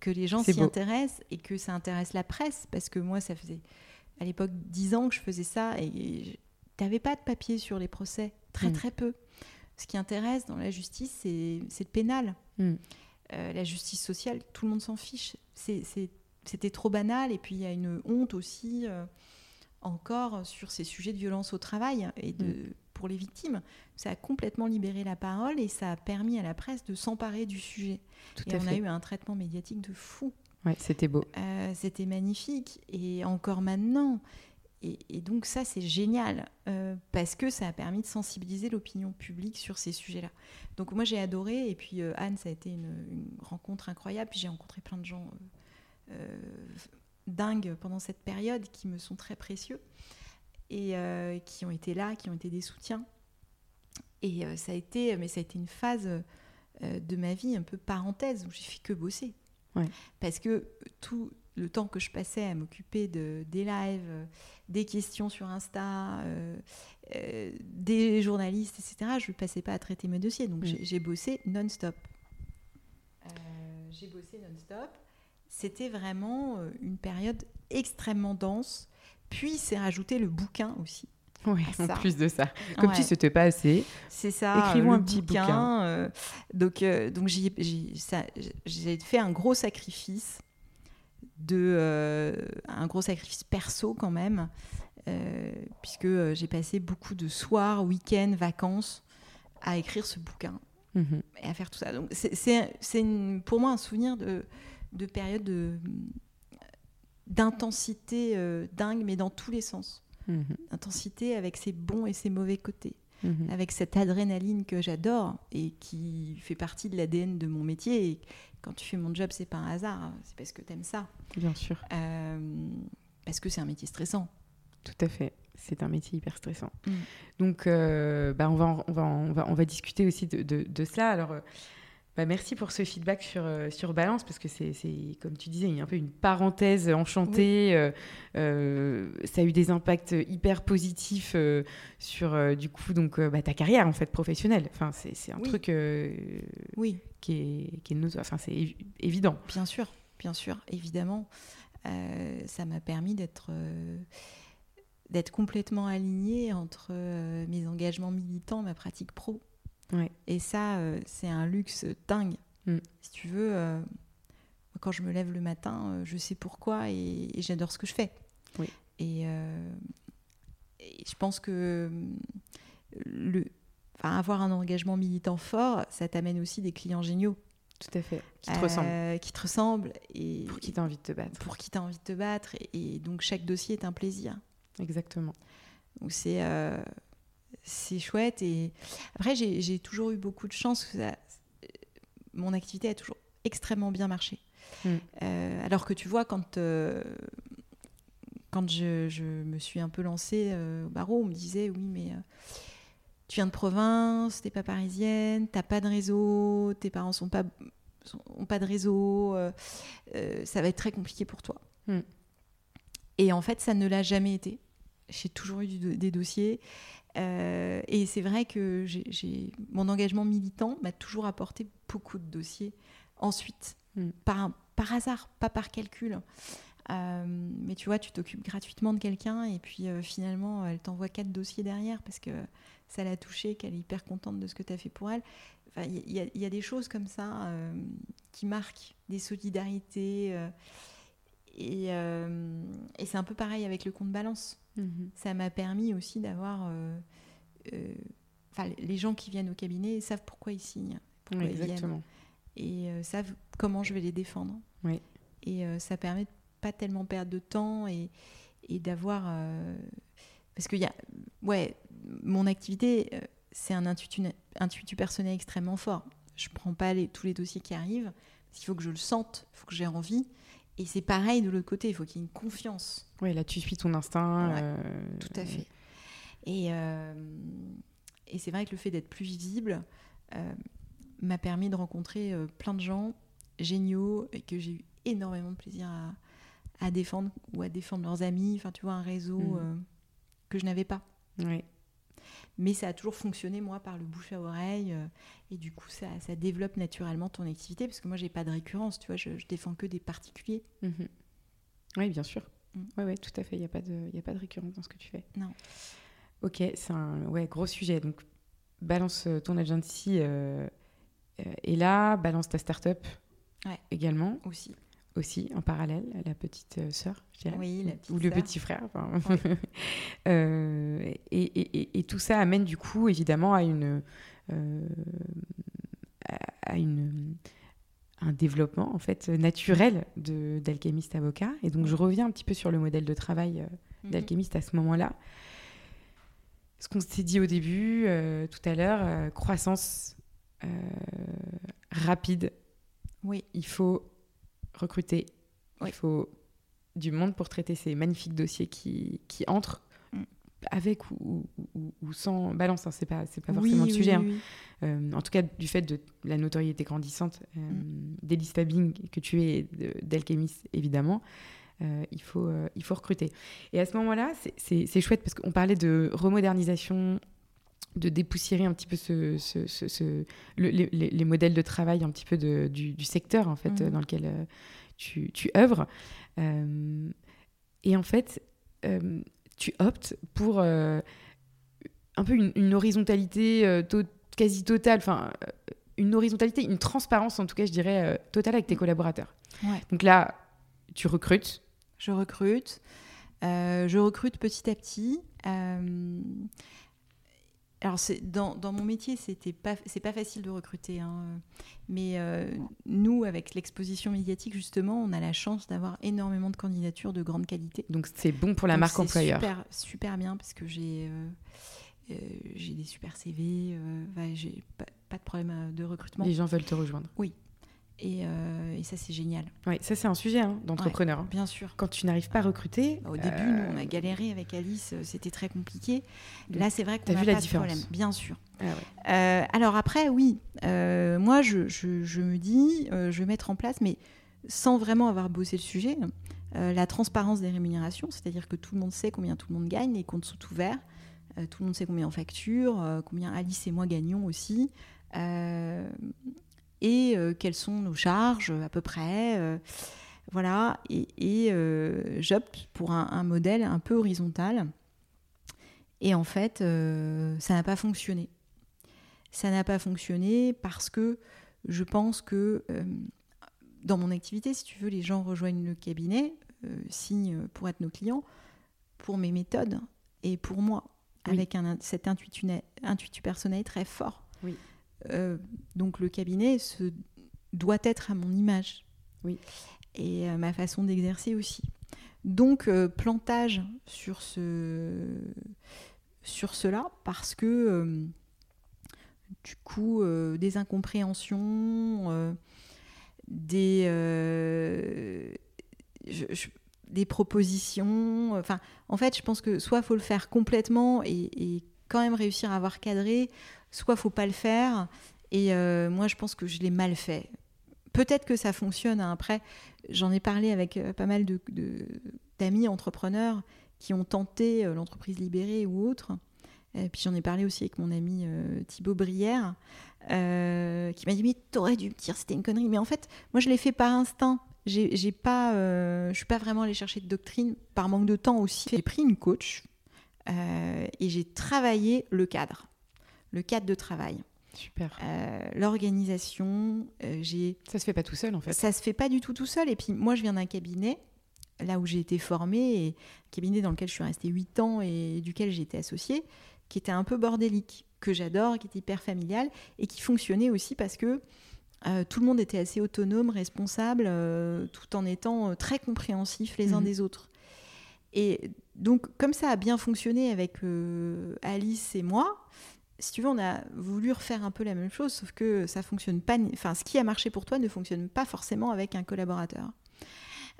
que les gens s'y intéressent et que ça intéresse la presse. Parce que moi, ça faisait à l'époque dix ans que je faisais ça et tu n'avais pas de papier sur les procès, très mm. très peu. Ce qui intéresse dans la justice, c'est le pénal. Mm. Euh, la justice sociale, tout le monde s'en fiche. C'était trop banal. Et puis il y a une honte aussi euh, encore sur ces sujets de violence au travail et de, mm. Pour les victimes. Ça a complètement libéré la parole et ça a permis à la presse de s'emparer du sujet. Tout et on a eu un traitement médiatique de fou. Ouais, c'était beau. Euh, c'était magnifique. Et encore maintenant. Et, donc ça, c'est génial, euh, parce que ça a permis de sensibiliser l'opinion publique sur ces sujets-là. Donc moi, j'ai adoré. Et puis euh, Anne, ça a été une, rencontre incroyable. Puis j'ai rencontré plein de gens dingues pendant cette période qui me sont très précieux et qui ont été là, qui ont été des soutiens. Et ça a été, mais ça a été une phase euh, de ma vie un peu parenthèse où j'ai fait que bosser. Parce que tout le temps que je passais à m'occuper de, des lives, euh, des questions sur Insta, euh, des journalistes, etc., je ne passais pas à traiter mes dossiers. Donc j'ai bossé non-stop. j'ai bossé non-stop. C'était vraiment une période extrêmement dense. Puis c'est rajouté le bouquin aussi. Oui, en plus de ça. Comme si c'était pas assez. C'est ça. Écrivons un petit bouquin. Euh, donc, euh, donc j'ai fait un gros sacrifice de euh, un gros sacrifice perso quand même, puisque j'ai passé beaucoup de soirs, week-ends, vacances à écrire ce bouquin mhm. et à faire tout ça. Donc c'est pour moi un souvenir de, de période d'intensité dingue, mais dans tous les sens. Mhm. Intensité avec ses bons et ses mauvais côtés. Mhm. Avec cette adrénaline que j'adore et qui fait partie de l'ADN de mon métier. Et quand tu fais mon job, c'est pas un hasard, hein. c'est parce que tu aimes ça. Bien sûr. Euh, parce que c'est un métier stressant. Tout à fait. C'est un métier hyper stressant. Mm. Donc, euh, bah on, va, on, va, on, va, on va discuter aussi de, de, cela. Alors, Bah, merci pour ce feedback sur, euh, sur Balance, parce que c'est, comme tu disais, un peu une parenthèse enchantée. Euh, euh, ça a eu des impacts hyper positifs sur, du coup, donc, bah, ta carrière, en fait, professionnelle. Enfin, c'est, un truc oui. qui est, qui est enfin, c'est évident. Bien sûr, bien sûr, évidemment. ça m'a permis d'être d'être complètement alignée entre mes engagements militants, ma pratique pro. Et ça, euh, c'est un luxe dingue. Mm. Si tu veux, euh, quand je me lève le matin, euh, je sais pourquoi et, j'adore ce que je fais. Et, je pense que le, avoir un engagement militant fort, ça t'amène aussi des clients géniaux. Tout à fait. Qui te ressemblent. Qui te ressemblent. Et, pour qui t'as envie de te battre. Pour qui t'as envie de te battre. Et, donc chaque dossier est un plaisir. Exactement. Donc c'est c'est chouette. Et après, j'ai toujours eu beaucoup de chance. Que mon activité a toujours extrêmement bien marché. Mm. Euh, alors que tu vois, quand, euh, quand je, me suis un peu lancée euh, au barreau, on me disait oui, mais tu viens de province, t'es pas parisienne, t'as pas de réseau, tes parents sont pas, ont pas de réseau, ça va être très compliqué pour toi. Mm. Et en fait, ça ne l'a jamais été. J'ai toujours eu des dossiers. Euh, et c'est vrai que mon engagement militant m'a toujours apporté beaucoup de dossiers. Ensuite, hmm. par, par hasard, pas par calcul. Euh, mais tu vois, tu t'occupes gratuitement de quelqu'un et puis euh, finalement, elle t'envoie quatre dossiers derrière parce que ça l'a touchée, qu'elle est hyper contente de ce que tu as fait pour elle. Il y, a des choses comme ça qui marquent des solidarités. et, et c'est un peu pareil avec le compte balance. Mhm. Ça m'a permis aussi d'avoir. Euh, euh, les gens qui viennent au cabinet savent pourquoi ils signent, pourquoi ils viennent, et euh, savent comment je vais les défendre. Oui. Et ça permet de pas tellement perdre de temps et, et d'avoir. parce qu'il y a. Ouais, mon activité, c'est un intuitu, intuitu personnel extrêmement fort. Je prends pas les, tous les dossiers qui arrivent. Il faut que je le sente, il faut que j'ai envie. Et c'est pareil de l'autre côté, il faut qu'il y ait une confiance. Oui, là tu suis ton instinct. Euh, tout à fait. Et, euh, et c'est vrai que le fait d'être plus visible euh, m'a permis de rencontrer plein de gens géniaux et que j'ai eu énormément de plaisir à, à, défendre ou à défendre leurs amis. Enfin, tu vois, un réseau mm. que je n'avais pas. Oui. Mais ça a toujours fonctionné, moi, par le bouche à oreille. Euh, et du coup, ça, ça, développe naturellement ton activité. Parce que moi, j'ai pas de récurrence, tu vois, je, défends que des particuliers. Mhm. Oui, bien sûr. Mm. Oui, ouais, tout à fait. Il n'y a, pas de, a pas de récurrence dans ce que tu fais. Non. Ok, c'est un ouais, gros sujet. Donc, balance euh, ton agency. Euh, et là, balance ta start-up ouais. également. Aussi aussi en parallèle, la petite euh, sœur, je dirais, oui, la ou le petit frère. <laughs> euh, et, et, et, tout ça amène du coup évidemment à une, euh, à une un développement en fait naturel de d'alchimiste avocat. Et donc je reviens un petit peu sur le modèle de travail mhm. d'alchimiste à ce moment-là. Ce qu'on s'est dit au début, tout à l'heure, croissance rapide. Oui. Il faut recruter. Il faut du monde pour traiter ces magnifiques dossiers qui, qui entrent mm. avec ou, ou, sans balance. Hein, c'est pas, c'est pas forcément le sujet. Hein. Euh, en tout cas, du fait de la notoriété grandissante euh, mm. d'Elise que tu es d'Alchemist, évidemment. Euh, il, faut, euh, il faut recruter. Et à ce moment-là, c'est chouette parce qu'on parlait de remodernisation, de dépoussiérer un petit peu ce, ce, ce, les, les, modèles de travail un petit peu de, du, du, secteur en fait, mm. dans lequel tu, tu œuvres. Euh, et en fait, euh, tu optes pour euh, un peu une, horizontalité quasi totale, enfin, une horizontalité, une transparence en tout cas, je dirais, totale avec tes collaborateurs. Donc là, tu recrutes. Je recrute. je recrute petit à petit. Alors, dans, dans, mon métier, c'était pas, c'est pas facile de recruter. Hein. Mais euh, nous, avec l'exposition médiatique, justement, on a la chance d'avoir énormément de candidatures de grande qualité. Donc, c'est bon pour la marque employeur. Super, super bien parce que j'ai, euh, euh, j'ai des super CV, j'ai pas, pas, de problème de recrutement. Les gens veulent te rejoindre. Oui. Et, ça, c'est génial. Oui, ça, c'est un sujet hein, d'entrepreneur. Bien sûr. Quand tu n'arrives pas à recruter. Bah, au début, nous, on a galéré avec Alice, c'était très compliqué. Là, c'est vrai qu'on a vu pas la différence. de problème. Bien sûr. Ah alors après, oui, moi, je, je, je, me dis, je vais mettre en place, mais sans vraiment avoir bossé le sujet, euh, la transparence des rémunérations, c'est-à-dire que tout le monde sait combien tout le monde gagne, les comptes sont ouverts, euh, tout le monde sait combien on facture, euh, combien Alice et moi gagnons aussi, et quelles sont nos charges à peu près. voilà, et, j'opte pour un, modèle un peu horizontal. Et en fait, ça n'a pas fonctionné. Ça n'a pas fonctionné parce que je pense que dans mon activité, si tu veux, les gens rejoignent le cabinet, euh, signent pour être nos clients, pour mes méthodes et pour moi, avec un, cet intuitu, intuitu personnel très fort. Oui. Euh, donc le cabinet se, doit être à mon image. Oui. Et à ma façon d'exercer aussi. Donc euh, plantage sur ce sur cela parce que du coup des incompréhensions des, euh, des propositions. Enfin, en fait, je pense que soit il faut le faire complètement et, quand même réussir à avoir cadré, soit faut pas le faire. Et euh, moi, je pense que je l'ai mal fait. Peut-être que ça fonctionne. Hein. Après, j'en ai parlé avec euh, pas mal d'amis entrepreneurs qui ont tenté l'entreprise libérée ou autre. Et puis j'en ai parlé aussi avec mon ami Thibaut Brière. Euh, qui m'a dit mais t'aurais dû me dire c'était une connerie mais en fait moi je l'ai fait par instinct j'ai pas euh, je suis pas vraiment allée chercher de doctrine par manque de temps aussi j'ai pris une coach euh, et j'ai travaillé le cadre le cadre de travail super l'organisation j'ai ça se fait pas tout seul en fait ça se fait pas du tout tout seul et puis moi je viens d'un cabinet là où j'ai été formée et cabinet dans lequel je suis restée 8 ans et duquel j'ai été associée qui était un peu bordélique que j'adore, qui était hyper familial et qui fonctionnait aussi parce que euh, tout le monde était assez autonome, responsable, euh, tout en étant euh, très compréhensifs les uns mhm. des autres. Et donc, comme ça a bien fonctionné avec Alice et moi, si tu veux, on a voulu refaire un peu la même chose, sauf que ça fonctionne pas. Enfin, ce qui a marché pour toi ne fonctionne pas forcément avec un collaborateur.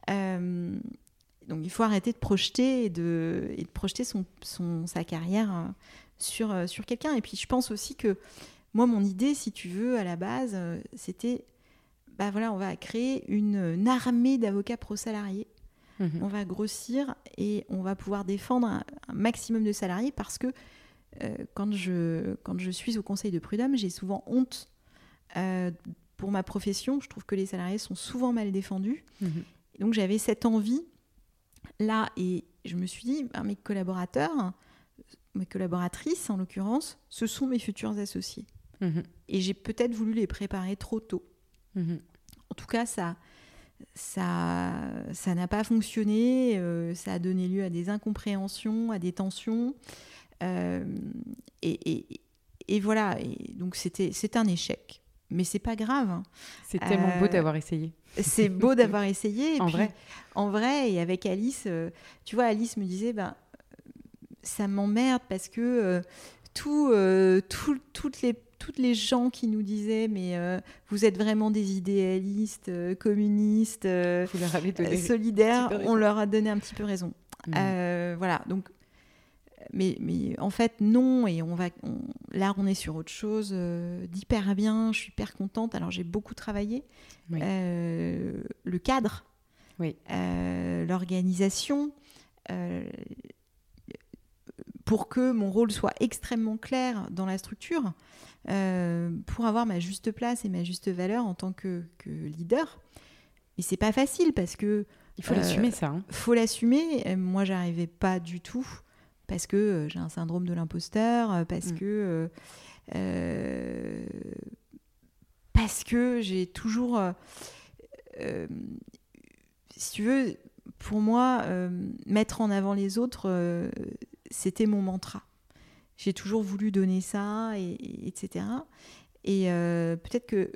donc, il faut arrêter de projeter et de, et de projeter son, son, sa carrière sur, euh, sur quelqu'un. Et puis je pense aussi que moi, mon idée, si tu veux, à la base, euh, c'était, bah voilà, on va créer une, armée d'avocats pro-salariés. Mhm. On va grossir et on va pouvoir défendre un, maximum de salariés parce que euh, quand, je, quand je suis au conseil de prud'homme, j'ai souvent honte pour ma profession. Je trouve que les salariés sont souvent mal défendus. Mhm. Donc j'avais cette envie là et je me suis dit, bah, mes collaborateurs, mes collaboratrices en l'occurrence, ce sont mes futurs associés. Mhm. Et j'ai peut-être voulu les préparer trop tôt. Mhm. En tout cas, ça ça ça n'a pas fonctionné, euh, ça a donné lieu à des incompréhensions, à des tensions. Euh, et, et, voilà, et donc c'était c'est un échec. Mais c'est pas grave. Hein. C'est tellement beau euh, d'avoir essayé. C'est beau d'avoir essayé. <laughs> en vrai. En vrai, et avec Alice, tu vois, Alice me disait, ben, ça m'emmerde parce que euh, tout, euh, tout, toutes les toutes les gens qui nous disaient mais euh, vous êtes vraiment des idéalistes, communistes, solidaires, on leur a donné un petit peu raison. Mmh. voilà, donc mais, mais, en fait non et on va là on est sur autre chose d'hyper bien. Je suis hyper contente. Alors j'ai beaucoup travaillé le cadre, oui. l'organisation pour que mon rôle soit extrêmement clair dans la structure, euh, pour avoir ma juste place et ma juste valeur en tant que, leader. Mais c'est pas facile parce que il faut l'assumer ça. Hein. Faut l'assumer. Moi, j'arrivais pas du tout parce que euh, j'ai un syndrome de l'imposteur, euh, parce mm. que parce que j'ai toujours, si tu veux, pour moi, mettre en avant les autres, c'était mon mantra. J'ai toujours voulu donner ça, et, etc. Et euh, peut-être que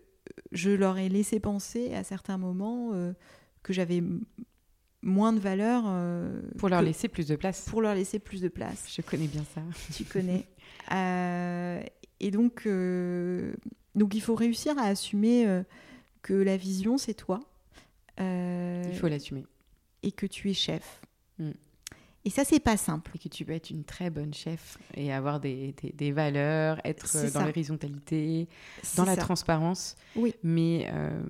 je leur ai laissé penser à certains moments euh, que j'avais moins de valeur. Euh, pour leur laisser plus de place. Pour leur laisser plus de place. Je connais bien ça. Tu connais. <laughs> et donc, donc, il faut réussir à assumer que la vision, c'est toi. Il faut l'assumer. Et que tu es chef. Mm. Et ça, c'est pas simple. Et que tu peux être une très bonne chef et avoir des, des, valeurs, être dans l'horizontalité, dans la transparence. Oui. Mais. Euh,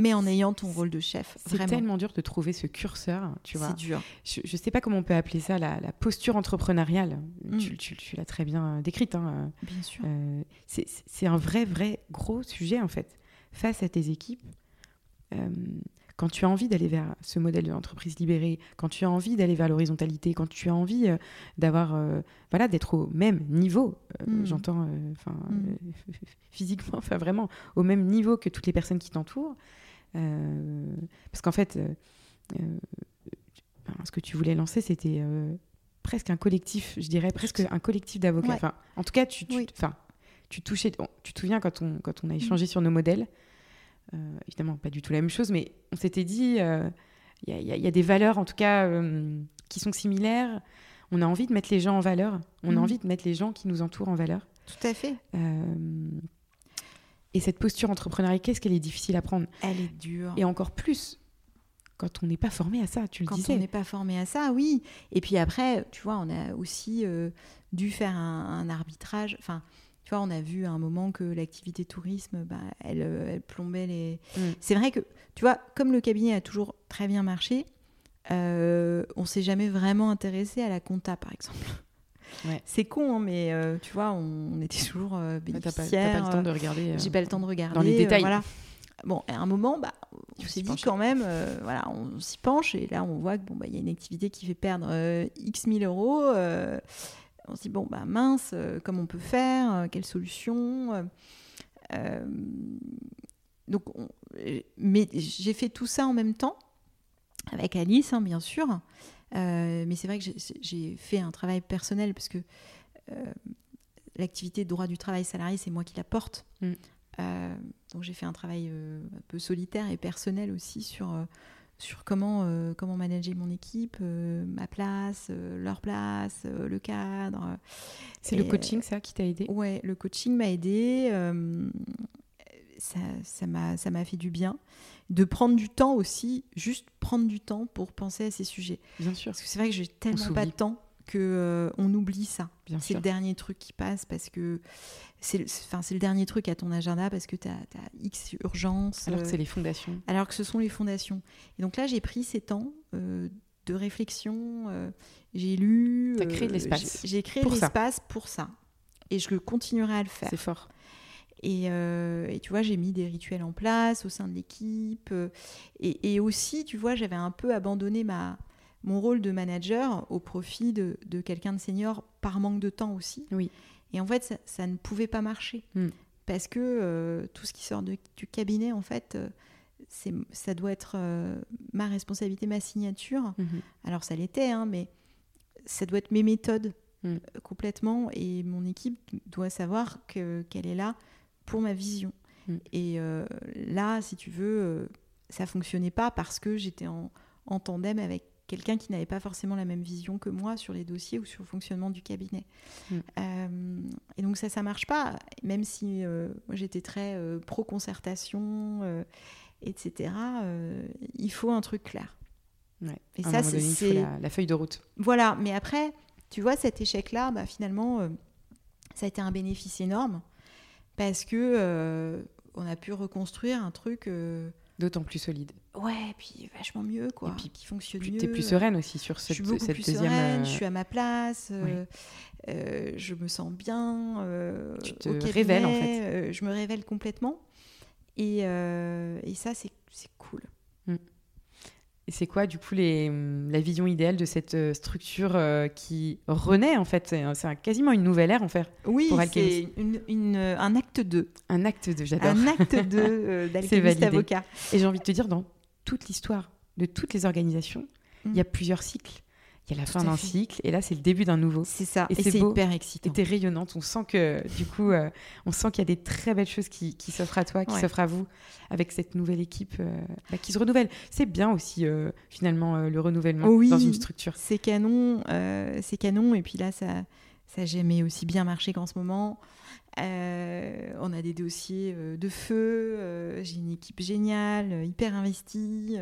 mais en ayant ton rôle de chef. C'est tellement dur de trouver ce curseur, tu vois. C'est dur. Je ne sais pas comment on peut appeler ça, la, posture entrepreneuriale. Mm. Tu, tu, l'as très bien décrite. Hein. Bien sûr. Euh, c'est un vrai, vrai gros sujet, en fait. Face à tes équipes, euh, quand tu as envie d'aller vers ce modèle de l'entreprise libérée, quand tu as envie d'aller vers l'horizontalité, quand tu as envie euh, d'avoir, euh, voilà, d'être au même niveau, euh, mm. j'entends, enfin, mm. <laughs> physiquement, enfin vraiment au même niveau que toutes les personnes qui t'entourent, parce qu'en fait, ce que tu voulais lancer, c'était presque un collectif, je dirais presque un collectif d'avocats. Enfin, en tout cas, tu, tu, tu touchais, tu te souviens quand on, quand on a échangé mm. sur nos modèles. Euh, évidemment, pas du tout la même chose, mais on s'était dit, il euh, y, a des valeurs, en tout cas, euh, qui sont similaires. On a envie de mettre les gens en valeur. On a mhm. envie de mettre les gens qui nous entourent en valeur. Tout à fait. Et cette posture entrepreneuriale, qu'est-ce qu'elle est difficile à prendre? Elle est dure. Et encore plus quand on n'est pas formé à ça, tu le quand disais. Quand on n'est pas formé à ça, oui. Et puis après, tu vois, on a aussi dû faire un, un arbitrage. Enfin, on a vu à un moment que l'activité tourisme, bah, euh, elle, plombait les. Mm. C'est vrai que, tu vois, comme le cabinet a toujours très bien marché, euh, on s'est jamais vraiment intéressé à la compta, par exemple. C'est con, hein, mais euh, tu vois, on, était toujours bénéficiaires. T'as pas, pas, le temps de regarder. J'ai pas le temps de regarder. Dans les détails. voilà. Bon, à un moment, bah, on s'est dit quand même, voilà, on s'y penche et là, on voit qu'il bon, bah, y a une activité qui fait perdre X mille euros on se dit, bon, bah mince, euh, comment on peut faire euh, Quelle solution euh, donc, mais j'ai fait tout ça en même temps, avec Alice, hein, bien sûr. Mais c'est vrai que j'ai fait un travail personnel parce que l'activité de droit du travail salarié, c'est moi qui la porte. Mm. donc j'ai fait un travail un peu solitaire et personnel aussi sur sur comment, euh, comment manager mon équipe, euh, ma place, euh, leur place, le cadre. C'est le coaching, ça, qui t'a aidé? Ouais, le coaching m'a aidé. Ça m'a ça fait du bien. De prendre du temps aussi, juste prendre du temps pour penser à ces sujets. Bien sûr. Parce que c'est vrai que j'ai tellement pas de temps que on oublie ça. C'est le dernier truc qui passe parce que c'est enfin, le dernier truc à ton agenda parce que tu as, X urgence. Alors que c'est les fondations. Alors que ce sont les fondations. Et donc là, j'ai pris ces temps euh, de réflexion, euh, j'ai lu. Tu as créé de l'espace. J'ai créé de l'espace pour ça. Et je continuerai à le faire. C'est fort. Et, euh, et, tu vois, j'ai mis des rituels en place au sein de l'équipe. Et, et, aussi, tu vois, j'avais un peu abandonné ma, mon rôle de manager au profit de, de quelqu'un de senior par manque de temps aussi. Oui. Et en fait, ça, ne pouvait pas marcher. Hmm. Parce que euh, tout ce qui sort du cabinet, en fait, euh, ça doit être euh, ma responsabilité, ma signature. Mhm. Alors ça l'était, hein, mais ça doit être mes méthodes hmm. complètement. Et mon équipe doit savoir que, qu'elle est là pour ma vision. Hmm. Et là, si tu veux, ça fonctionnait pas parce que j'étais en, en tandem avec quelqu'un qui n'avait pas forcément la même vision que moi sur les dossiers ou sur le fonctionnement du cabinet. Mm. Euh, et donc ça, ça marche pas, même si euh, j'étais très euh, pro-concertation, etc. il faut un truc clair. Et ça, c'est la, la, feuille de route. Voilà, mais après, tu vois, cet échec-là, bah, finalement, ça a été un bénéfice énorme parce que on a pu reconstruire un truc D'autant plus solide. Ouais, puis vachement mieux, quoi. Et puis qui fonctionne puis mieux. Tu es plus sereine aussi sur cette, je suis beaucoup cette plus deuxième. Sereine, Je suis à ma place. Euh, euh, je me sens bien. Euh, tu te révèles en fait. je me révèle complètement. Et, et ça, c'est cool. Mm. Et c'est quoi, du coup, les, la vision idéale de cette euh, structure euh, qui renaît, en fait? C'est quasiment une nouvelle ère, en fait, oui, c'est un acte 2. Un acte 2, j'adore. Un acte 2 euh, <laughs> avocat. Et j'ai envie de te dire, dans toute l'histoire de toutes les organisations, il y a mm. plusieurs cycles. Il y a la fin d'un cycle et là c'est le début d'un nouveau. C'est ça. Et, c'est hyper excitant. Et rayonnante. On sent que du coup, euh, on sent qu'il y a des très belles choses qui, qui s'offrent à toi, qui s'offrent à vous avec cette nouvelle équipe euh, bah, qui se renouvelle. C'est bien aussi euh, finalement le renouvellement dans une structure. C'est canon, c'est canon. Et puis là ça, Ça jamais aussi bien marché qu'en ce moment. on a des dossiers de feu. J'ai une équipe géniale, hyper investie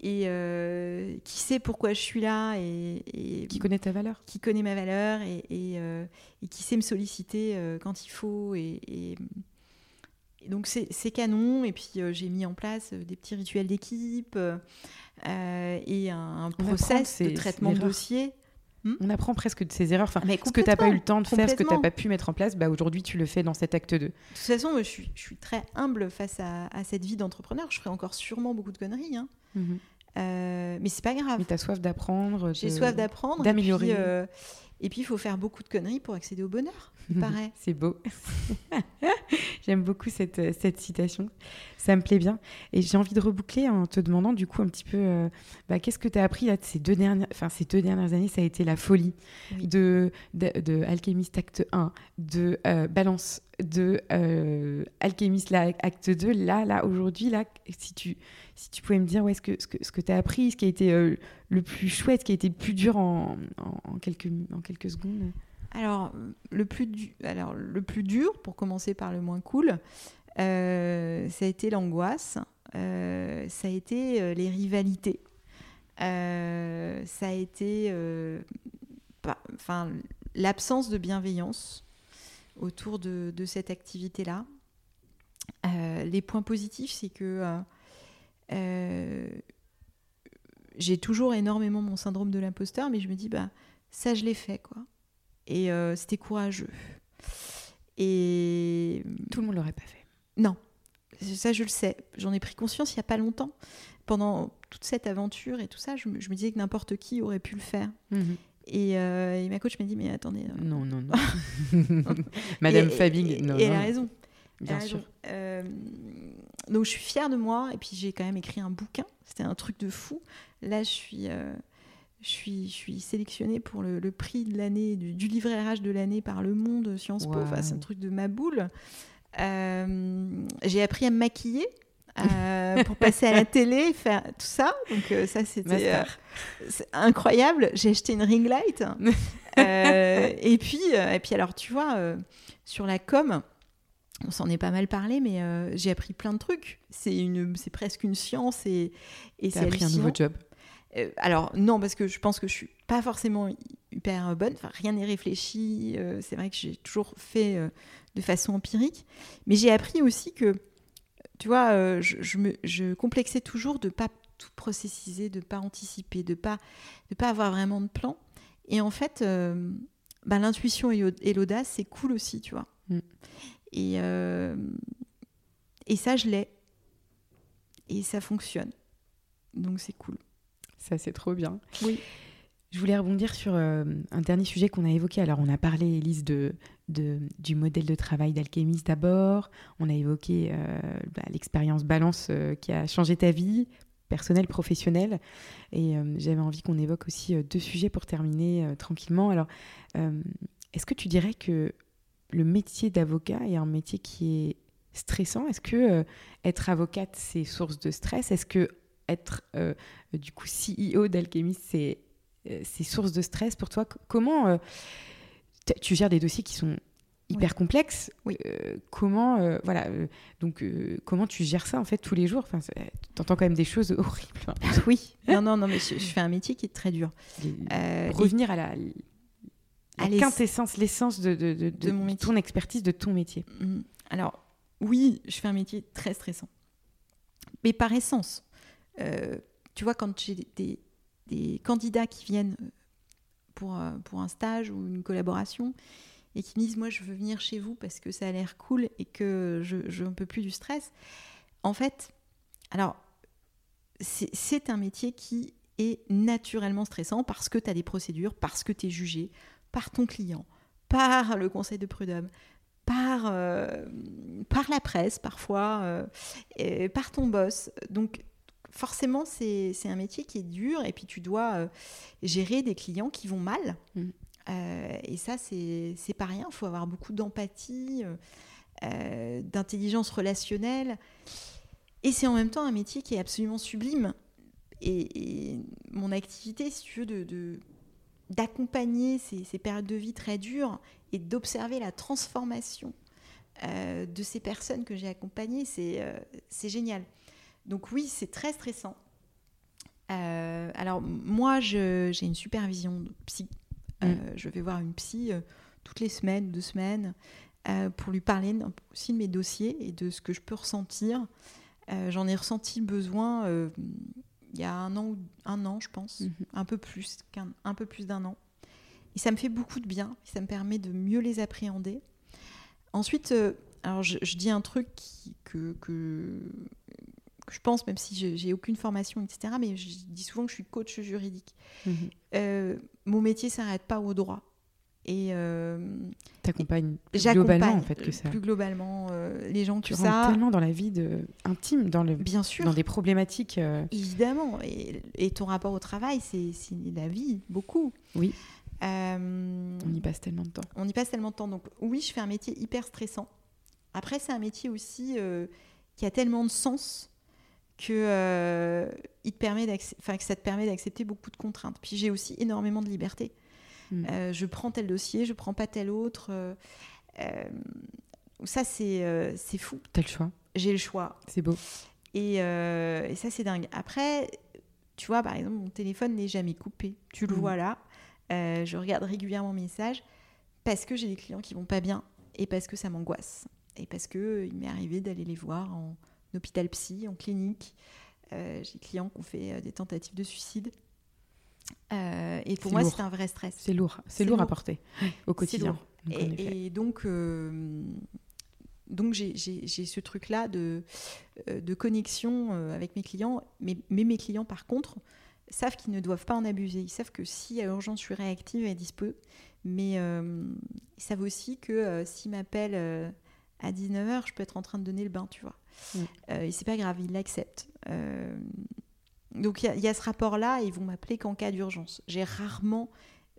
et euh, qui sait pourquoi je suis là et, qui connaît ta valeur qui connaît ma valeur et, et, euh, qui sait me solliciter euh, quand il faut et, donc c'est canon et puis j'ai mis en place des petits rituels d'équipe et un, process de traitement de dossier hmm on apprend presque de ses erreurs. Enfin, ce que tu n'as pas eu le temps de faire, ce que tu n'as pas pu mettre en place, bah, aujourd'hui tu le fais dans cet acte 2. De toute façon, je suis, je suis très humble face à, à cette vie d'entrepreneur. Je ferai encore sûrement beaucoup de conneries. Hein. Mhm. Euh, mais c'est pas grave. Mais tu as soif d'apprendre. J'ai soif d'apprendre. D'améliorer. Euh, et puis, il faut faire beaucoup de conneries pour accéder au bonheur, il <laughs> paraît. c'est beau. <laughs> J'aime beaucoup cette, euh, cette, citation. Ça me plaît bien. Et j'ai envie de reboucler en te demandant, du coup, un petit peu, bah, qu'est-ce que tu as appris là, ces, deux dernières, enfin, ces deux dernières années Ça a été la folie de, de, Alchemist Acte 1, de Balance, de Alchemist là, Acte 2. Là, là aujourd'hui, là, si tu si tu pouvais me dire ouais, ce que, ce que, ce que tu as appris, ce qui a été euh, le plus chouette, ce qui a été le plus dur en, en, quelques, en quelques secondes. Alors le, plus dur, pour commencer par le moins cool, euh, ça a été l'angoisse, euh, ça a été les rivalités, ça a été l'absence de bienveillance autour de, de cette activité-là. les points positifs, c'est que euh, j'ai toujours énormément mon syndrome de l'imposteur, mais je me dis, bah, ça, je l'ai fait, quoi. Et euh, c'était courageux. Et. Tout le monde l'aurait pas fait. Non. Ça, je le sais. J'en ai pris conscience il y a pas longtemps. Pendant toute cette aventure et tout ça, je me, disais que n'importe qui aurait pu le faire. Mhm. Euh, et, ma coach m'a dit, mais attendez. Non, non, non. <laughs> <laughs> Madame Fabing, non. Et elle a raison. Bien sûr. Euh, donc je suis fière de moi et puis j'ai quand même écrit un bouquin. C'était un truc de fou. Là, je suis, euh, je suis, je suis sélectionnée pour le, prix de l'année du, livret RH de l'année par Le Monde Sciences Po. Enfin, c'est un truc de ma boule. Euh, j'ai appris à me maquiller. <laughs> pour passer à la télé, faire tout ça. Donc ça, c'était incroyable. J'ai acheté une ring light. <laughs> et puis, et puis alors, tu vois, sur la com, on s'en est pas mal parlé, mais euh, j'ai appris plein de trucs. C'est une, c'est presque une science et, et c'est appris un nouveau job. Euh, alors non, parce que je pense que je suis pas forcément hyper bonne. Enfin, rien n'est réfléchi. Euh, c'est vrai que j'ai toujours fait de façon empirique, mais j'ai appris aussi que, tu vois, je, me, je complexais toujours de pas tout processiser, de pas anticiper, de pas, de pas avoir vraiment de plan. Et en fait, bah, l'intuition et l'audace, c'est cool aussi, tu vois. Mm. Et, euh, et ça, je l'ai. Et ça fonctionne. Donc c'est cool. Ça, c'est trop bien. Oui. Je voulais rebondir sur euh, un dernier sujet qu'on a évoqué. Alors, on a parlé, Elise, de, de du modèle de travail d'alchimiste d'abord. On a évoqué euh, bah, l'expérience balance qui a changé ta vie, personnelle, professionnelle. Et j'avais envie qu'on évoque aussi deux sujets pour terminer tranquillement. Alors, est-ce que tu dirais que le métier d'avocat est un métier qui est stressant? Est-ce que euh, être avocate, c'est source de stress? Est-ce que être euh, du coup CEO d'Alchemist, c'est euh, source de stress pour toi Comment tu gères des dossiers qui sont hyper complexes oui. Comment voilà donc comment tu gères ça en fait tous les jours? Enfin, entends quand même des choses <laughs> horribles. oui. Non non non mais je, fais un métier qui est très dur. revenir à la la quintessence, l'essence de, de, de, ton expertise, de ton métier. Mm. Alors, oui, je fais un métier très stressant. Mais par essence, euh, tu vois, quand j'ai des, candidats qui viennent euh, pour, euh, pour un stage ou une collaboration et qui me disent Moi, je veux venir chez vous parce que ça a l'air cool et que je ne peux plus du stress. En fait, alors, c'est un métier qui est naturellement stressant parce que tu as des procédures, parce que tu es jugé, par ton client, par le conseil de prud'homme, par, par la presse parfois, par ton boss. Donc forcément, c'est un métier qui est dur et puis tu dois euh, gérer des clients qui vont mal. Mm. et ça, c'est pas rien. Il faut avoir beaucoup d'empathie, d'intelligence relationnelle. Et c'est en même temps un métier qui est absolument sublime. Et, mon activité, si tu veux, de d'accompagner ces, ces, périodes de vie très dures et d'observer la transformation de ces personnes que j'ai accompagnées, c'est génial. Donc oui, c'est très stressant. alors moi, j'ai une supervision psy. Mm. je vais voir une psy toutes les semaines, deux semaines, pour lui parler aussi de mes dossiers et de ce que je peux ressentir. J'en ai ressenti le besoin il y a un an, un an je pense, mhm. un peu plus qu'un un peu plus d'un an. Et ça me fait beaucoup de bien, ça me permet de mieux les appréhender. Ensuite, euh, alors je, dis un truc que, que, je pense, même si j'ai aucune formation, etc., mais je dis souvent que je suis coach juridique. Mhm. Euh, mon métier s'arrête pas au droit. Et euh, t'accompagnes globalement en fait que ça. Plus globalement, euh, les gens tu que ça. tellement dans la vie de, intime, dans le. Bien sûr. Dans des problématiques. Euh, Évidemment. Et, et, ton rapport au travail, c'est la vie, beaucoup. Oui. on y passe tellement de temps. On y passe tellement de temps. Donc oui, je fais un métier hyper stressant. Après, c'est un métier aussi qui a tellement de sens que, il te permet que ça te permet d'accepter beaucoup de contraintes. Puis j'ai aussi énormément de liberté. Mm. Euh, je prends tel dossier, je prends pas tel autre. Euh, euh, ça, c'est c'est fou. T'as le choix. J'ai le choix. C'est beau. Et, et ça, c'est dingue. Après, tu vois, par exemple, mon téléphone n'est jamais coupé. Tu le mm. vois là. je regarde régulièrement mes messages parce que j'ai des clients qui vont pas bien et parce que ça m'angoisse. Et parce que il m'est arrivé d'aller les voir en hôpital psy, en clinique. j'ai des clients qui ont fait des tentatives de suicide. Euh, et pour moi, c'est un vrai stress. C'est lourd, c'est lourd, à porter au quotidien. et, donc, euh, donc j'ai ce truc-là de, euh, de connexion avec mes clients. Mais, mais, mes clients, par contre, savent qu'ils ne doivent pas en abuser. Ils savent que si à urgence, je suis réactive et dispo. Mais ils savent aussi que s'ils m'appellent à 19h, je peux être en train de donner le bain, tu vois. Mm. et c'est pas grave, ils l'acceptent. Donc il y, a ce rapport-là, ils vont m'appeler qu'en cas d'urgence. J'ai rarement,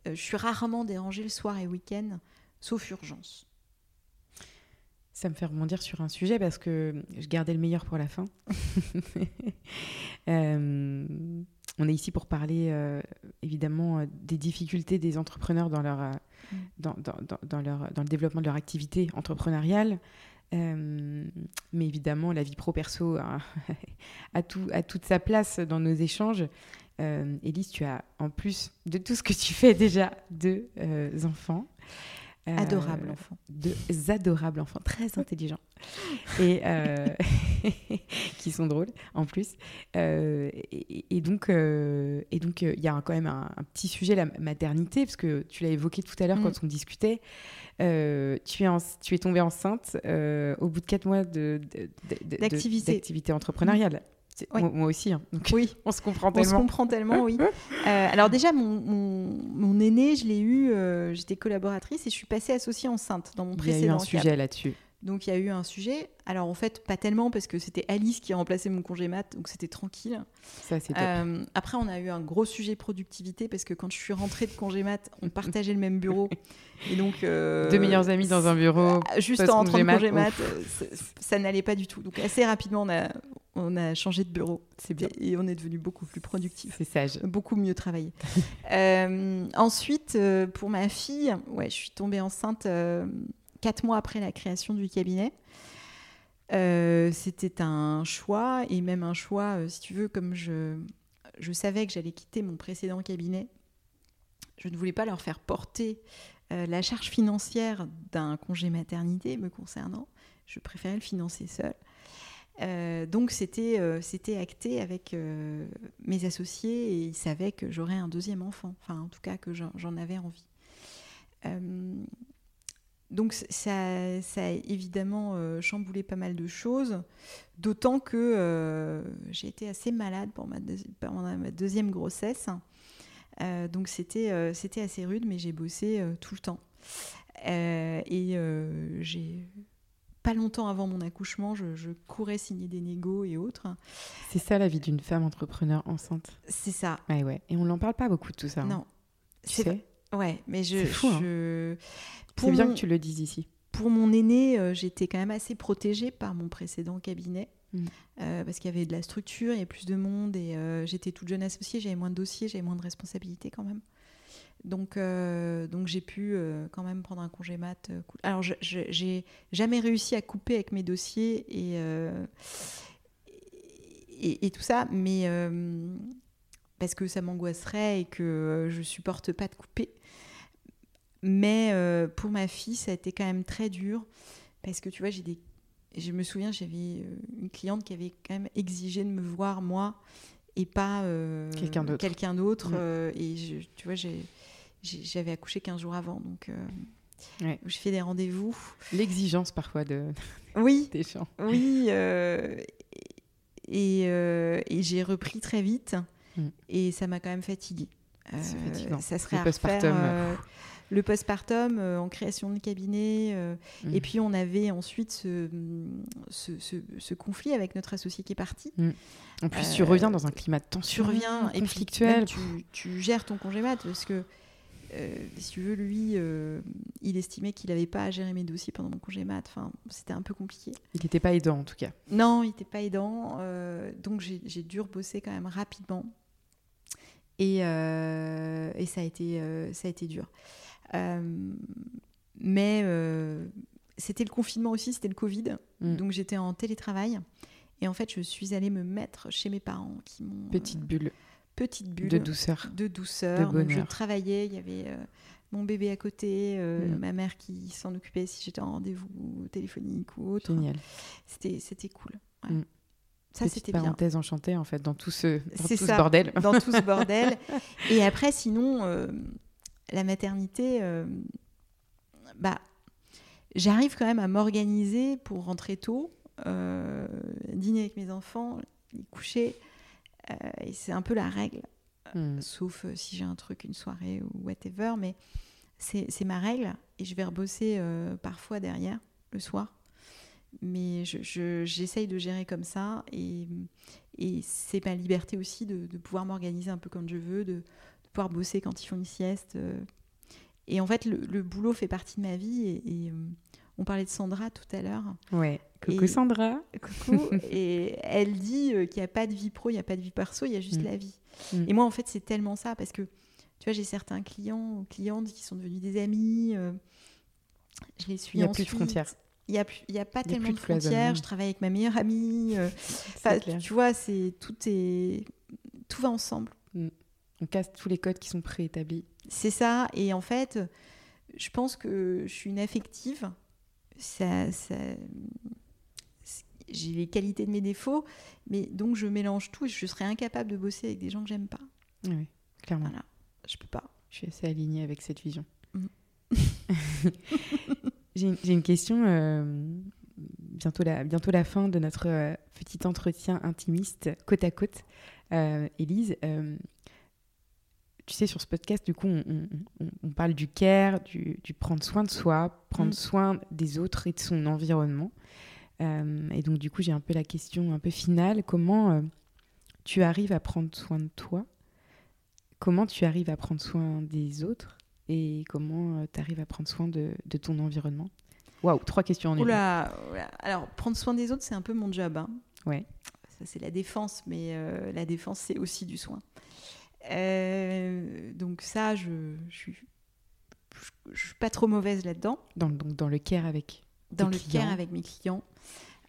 euh, je suis rarement dérangée le soir et week-end, sauf urgence. Ça me fait rebondir sur un sujet parce que je gardais le meilleur pour la fin. <laughs> Euh, on est ici pour parler euh, évidemment des difficultés des entrepreneurs dans, leur, mm. dans, dans, leur, dans le développement de leur activité entrepreneuriale, euh, mais évidemment, la vie pro-perso <laughs> a, tout, a toute sa place dans nos échanges. Euh, Élise, tu as, en plus de tout ce que tu fais déjà, deux euh, enfants. Adorables enfants. Deux adorables enfants, très intelligents. et <laughs> qui sont drôles, en plus. Et, donc, et donc, il y a quand même un, petit sujet, la maternité, parce que tu l'as évoqué tout à l'heure mm. quand on discutait. Euh, tu, es tu es tombée enceinte euh, au bout de quatre mois d'activité entrepreneuriale. Moi, aussi. Hein. oui, <laughs> on se comprend tellement. On se comprend tellement, oui. <laughs> Euh, alors déjà, mon, mon, aîné, je l'ai eu, j'étais collaboratrice et je suis passée associée enceinte dans mon précédent. Il y a eu un sujet là-dessus. Donc il y a eu un sujet. Alors en fait, pas tellement parce que c'était Alice qui a remplacé mon congé mat, donc c'était tranquille. Ça, c'est euh, après, on a eu un gros sujet productivité parce que quand je suis rentrée de congé mat, on partageait le même bureau. Et donc. Euh, Deux meilleurs amis dans un bureau. Euh, juste en rentrant de congé mat, ça, n'allait pas du tout. Donc assez rapidement, on a, on a changé de bureau. C'est bien. Et on est devenu beaucoup plus productif. C'est sage. Beaucoup mieux travaillé. <laughs> ensuite, pour ma fille, ouais, je suis tombée enceinte quatre mois après la création du cabinet. Euh, c'était un choix, et même un choix, euh, si tu veux, comme je, je savais que j'allais quitter mon précédent cabinet, je ne voulais pas leur faire porter euh, la charge financière d'un congé maternité me concernant. Je préférais le financer seul. donc c'était c'était acté avec mes associés et ils savaient que j'aurais un deuxième enfant, enfin en tout cas que j'en avais envie donc ça, ça, a évidemment euh, chamboulé pas mal de choses, d'autant que euh, j'ai été assez malade pendant ma, ma deuxième grossesse. Euh, donc c'était c'était assez rude, mais j'ai bossé tout le temps. et j'ai pas longtemps avant mon accouchement, je, courais signer des négos et autres. C'est ça la vie d'une femme entrepreneur enceinte. C'est ça. Ouais, ouais. Et on n'en parle pas beaucoup de tout ça. Hein. Non. Tu sais Ouais, mais je. Fou, hein. C'est bien que tu le dises ici. Pour mon aîné, euh, j'étais quand même assez protégée par mon précédent cabinet. Mm. Euh, parce qu'il y avait de la structure, il y avait plus de monde et euh, j'étais toute jeune associée, j'avais moins de dossiers, j'avais moins de responsabilités quand même. Donc, donc j'ai pu quand même prendre un congé mat. Alors, j'ai jamais réussi à couper avec mes dossiers et, et, tout ça, mais parce que ça m'angoisserait et que je supporte pas de couper. Mais pour ma fille, ça a été quand même très dur parce que tu vois, j'ai des je me souviens, j'avais une cliente qui avait quand même exigé de me voir moi et pas quelqu'un d'autre. Quelqu'un d'autre mm. et tu vois, j'avais accouché 15 jours avant. Donc, je fais des rendez-vous. L'exigence parfois de <laughs> oui, des gens. Oui, et, euh, et j'ai repris très vite. Mm. Et ça m'a quand même fatiguée. Euh, ça serait le postpartum. Euh, en création de cabinet. Mm. Et puis on avait ensuite ce, ce, ce, conflit avec notre associé qui est parti. Mm. En plus, tu reviens dans un climat de tension. Tu reviens conflictuel. Tu, tu, gères ton congé mat parce que euh, si tu veux, lui, euh, il estimait qu'il n'avait pas à gérer mes dossiers pendant mon congé mat. Enfin, c'était un peu compliqué. Il n'était pas aidant, en tout cas. Non, il n'était pas aidant. Euh, donc, j'ai dû rebosser quand même rapidement. Et, et ça, a été, ça a été dur. Mais c'était le confinement aussi, c'était le Covid. Mm. Donc, j'étais en télétravail. Et en fait, je suis allée me mettre chez mes parents qui m'ont. Petite bulle petite bulle de douceur. De douceur. Donc je travaillais, il y avait euh, mon bébé à côté, euh, mm. ma mère qui s'en occupait si j'étais en rendez-vous téléphonique ou autre. Génial. C'était, cool. Mm. Ça, c'était bien. parenthèse enchantée, en fait, dans tout ce, dans tout ce bordel. Dans tout ce <laughs> bordel. Et après, sinon, euh, la maternité, bah, j'arrive quand même à m'organiser pour rentrer tôt, dîner avec mes enfants, les coucher euh, et c'est un peu la règle, hmm. sauf euh, si j'ai un truc, une soirée ou whatever, mais c'est ma règle et je vais rebosser euh, parfois derrière le soir. Mais j'essaye je, de gérer comme ça et, et c'est ma liberté aussi de, de pouvoir m'organiser un peu comme je veux, de, pouvoir bosser quand ils font une sieste. Et en fait, le, le boulot fait partie de ma vie et, et on parlait de Sandra tout à l'heure. Ouais. Coucou Sandra. Coucou. <laughs> et elle dit euh, qu'il n'y a pas de vie pro, il n'y a pas de vie perso, il y a juste mm. la vie. Mm. Et moi, en fait, c'est tellement ça parce que, tu vois, j'ai certains clients ou clientes qui sont devenus des amis. Euh, je les suis Il n'y a plus de frontières. Il n'y a, y a pas tellement de, frontières. Je travaille avec ma meilleure amie. Euh, <laughs> tu vois, c'est tout est tout va ensemble. Mm. On casse tous les codes qui sont préétablis. C'est ça. Et en fait, je pense que je suis une affective ça, j'ai les qualités de mes défauts, mais donc je mélange tout et je serais incapable de bosser avec des gens que j'aime pas. Oui, clairement. Voilà, je peux pas. Je suis assez alignée avec cette vision. Mm. <laughs> j'ai une question, euh, bientôt, la, bientôt la fin de notre euh, petit entretien intimiste côte à côte. Euh, Élise, tu sais, sur ce podcast, du coup, on, parle du care, du, prendre soin de soi, prendre mm. soin des autres et de son environnement. Euh, et donc, du coup, j'ai un peu la question un peu finale. Comment euh, tu arrives à prendre soin de toi? Comment tu arrives à prendre soin des autres? Et comment euh, tu arrives à prendre soin de, ton environnement? Waouh, trois questions en une. Oula, Alors, prendre soin des autres, c'est un peu mon job. Hein. Ouais. Ça, c'est la défense, mais la défense, c'est aussi du soin. Euh, donc ça, je, je, suis, je, suis pas trop mauvaise là-dedans. Dans, donc dans le care avec Dans le care avec mes clients.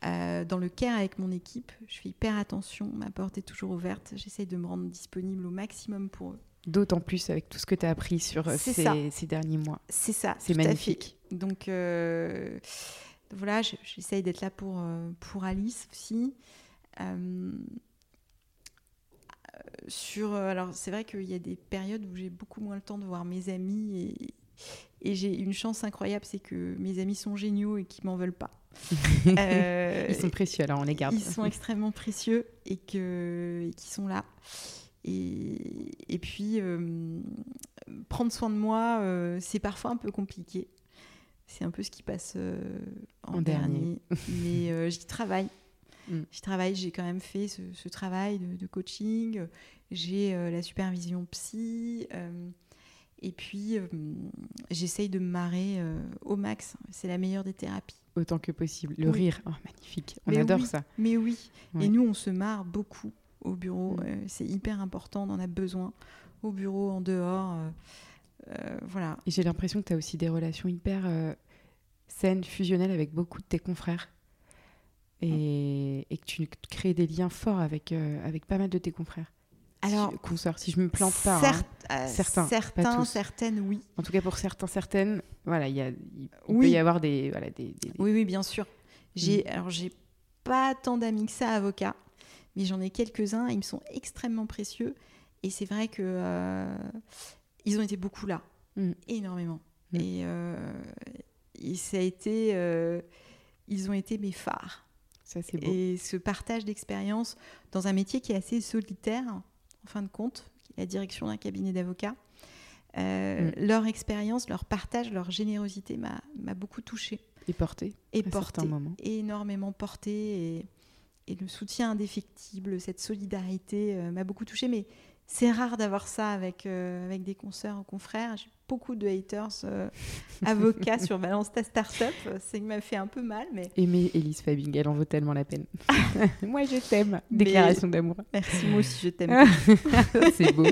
Euh, dans le care avec mon équipe, je fais hyper attention, ma porte est toujours ouverte, j'essaye de me rendre disponible au maximum pour eux. D'autant plus avec tout ce que tu as appris sur euh, ces, ces, derniers mois. C'est ça, c'est magnifique. Donc voilà, j'essaye d'être là pour, pour Alice aussi sur. Euh, alors, c'est vrai qu'il y a des périodes où j'ai beaucoup moins le temps de voir mes amis et, et j'ai une chance incroyable, c'est que mes amis sont géniaux et qu'ils m'en veulent pas. <laughs> euh, ils sont précieux, alors on les garde. Ils sont extrêmement précieux et que qui sont là. Et, et puis euh, prendre soin de moi, euh, c'est parfois un peu compliqué. C'est un peu ce qui passe en, dernier. Mais j'y travaille. Mm. Je travaille, j'ai quand même fait ce, travail de, coaching, j'ai euh, la supervision psy, euh, et puis euh, j'essaye de me marrer au max. C'est la meilleure des thérapies. Autant que possible. Le rire, oh, magnifique. On adore ça. Mais oui. Et nous, on se marre beaucoup au bureau. Mm. C'est hyper important, on en a besoin. Au bureau, en dehors. voilà. Et j'ai l'impression que tu as aussi des relations hyper saines, fusionnelles avec beaucoup de tes confrères. Et, et que tu crées des liens forts avec, avec pas mal de tes confrères. Alors, consoeurs, si je me plante pas. Hein. Euh, certains, certains certaines, oui. En tout cas, pour certains, certaines, voilà, il, y a, il peut y avoir des, voilà, des, Oui, oui, bien sûr. J'ai, mm. alors, j'ai pas tant d'amis que ça avocats, mais j'en ai quelques-uns. Ils me sont extrêmement précieux, et c'est vrai que euh, ils ont été beaucoup là, mm. énormément. Mm. Et, euh, et, ça a été, ils ont été mes phares. Ça, c'est beau. Et ce partage d'expérience dans un métier qui est assez solitaire en fin de compte, la direction d'un cabinet d'avocats. Euh, mm. Leur expérience, leur partage, leur générosité m'a beaucoup touchée. Et porté. Et porté. Énormément porté. Et, et, le soutien indéfectible, cette solidarité euh, m'a beaucoup touchée. Mais c'est rare d'avoir ça avec, euh, avec des consoeurs ou confrères. J'ai beaucoup de haters euh, avocats sur Balance ta Startup. Ça m'a fait un peu mal. Mais... Aimer Elise Fabing, elle en vaut tellement la peine. <laughs> moi, je t'aime. Déclaration d'amour. Merci, moi aussi, je t'aime. <laughs> c'est beau.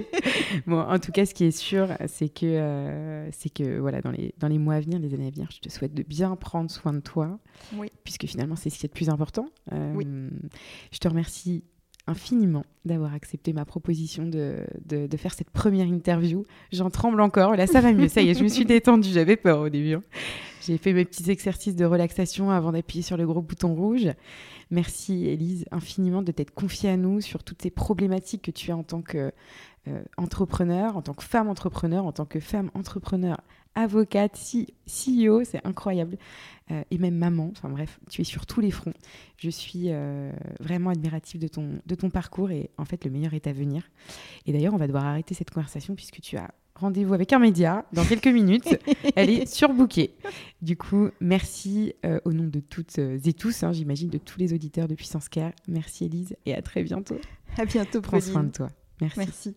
Bon, en tout cas, ce qui est sûr, c'est que, euh, c'est que voilà, dans, les, dans les mois à venir, les années à venir, je te souhaite de bien prendre soin de toi. Oui. Puisque finalement, c'est ce qui est le plus important. oui. Je te remercie infiniment d'avoir accepté ma proposition de, de, faire cette première interview. J'en tremble encore. Là, ça va mieux. Ça y est, je me suis <laughs> détendue. J'avais peur au début. Hein. J'ai fait mes petits exercices de relaxation avant d'appuyer sur le gros bouton rouge. Merci, Elise, infiniment de t'être confiée à nous sur toutes ces problématiques que tu as en tant qu'entrepreneur, euh, en tant que femme entrepreneur, en tant que femme entrepreneur avocate, CEO, c'est incroyable. Euh, et même maman, enfin bref, tu es sur tous les fronts. Je suis euh, vraiment admirative de ton, de ton parcours et en fait, le meilleur est à venir. Et d'ailleurs, on va devoir arrêter cette conversation puisque tu as rendez-vous avec un média dans <laughs> quelques minutes. Elle est surbookée. Du coup, merci euh, au nom de toutes et tous, hein, j'imagine, de tous les auditeurs de Puissance Care. Merci Elise et à très bientôt. À bientôt, Prends soin de toi. Merci. Merci.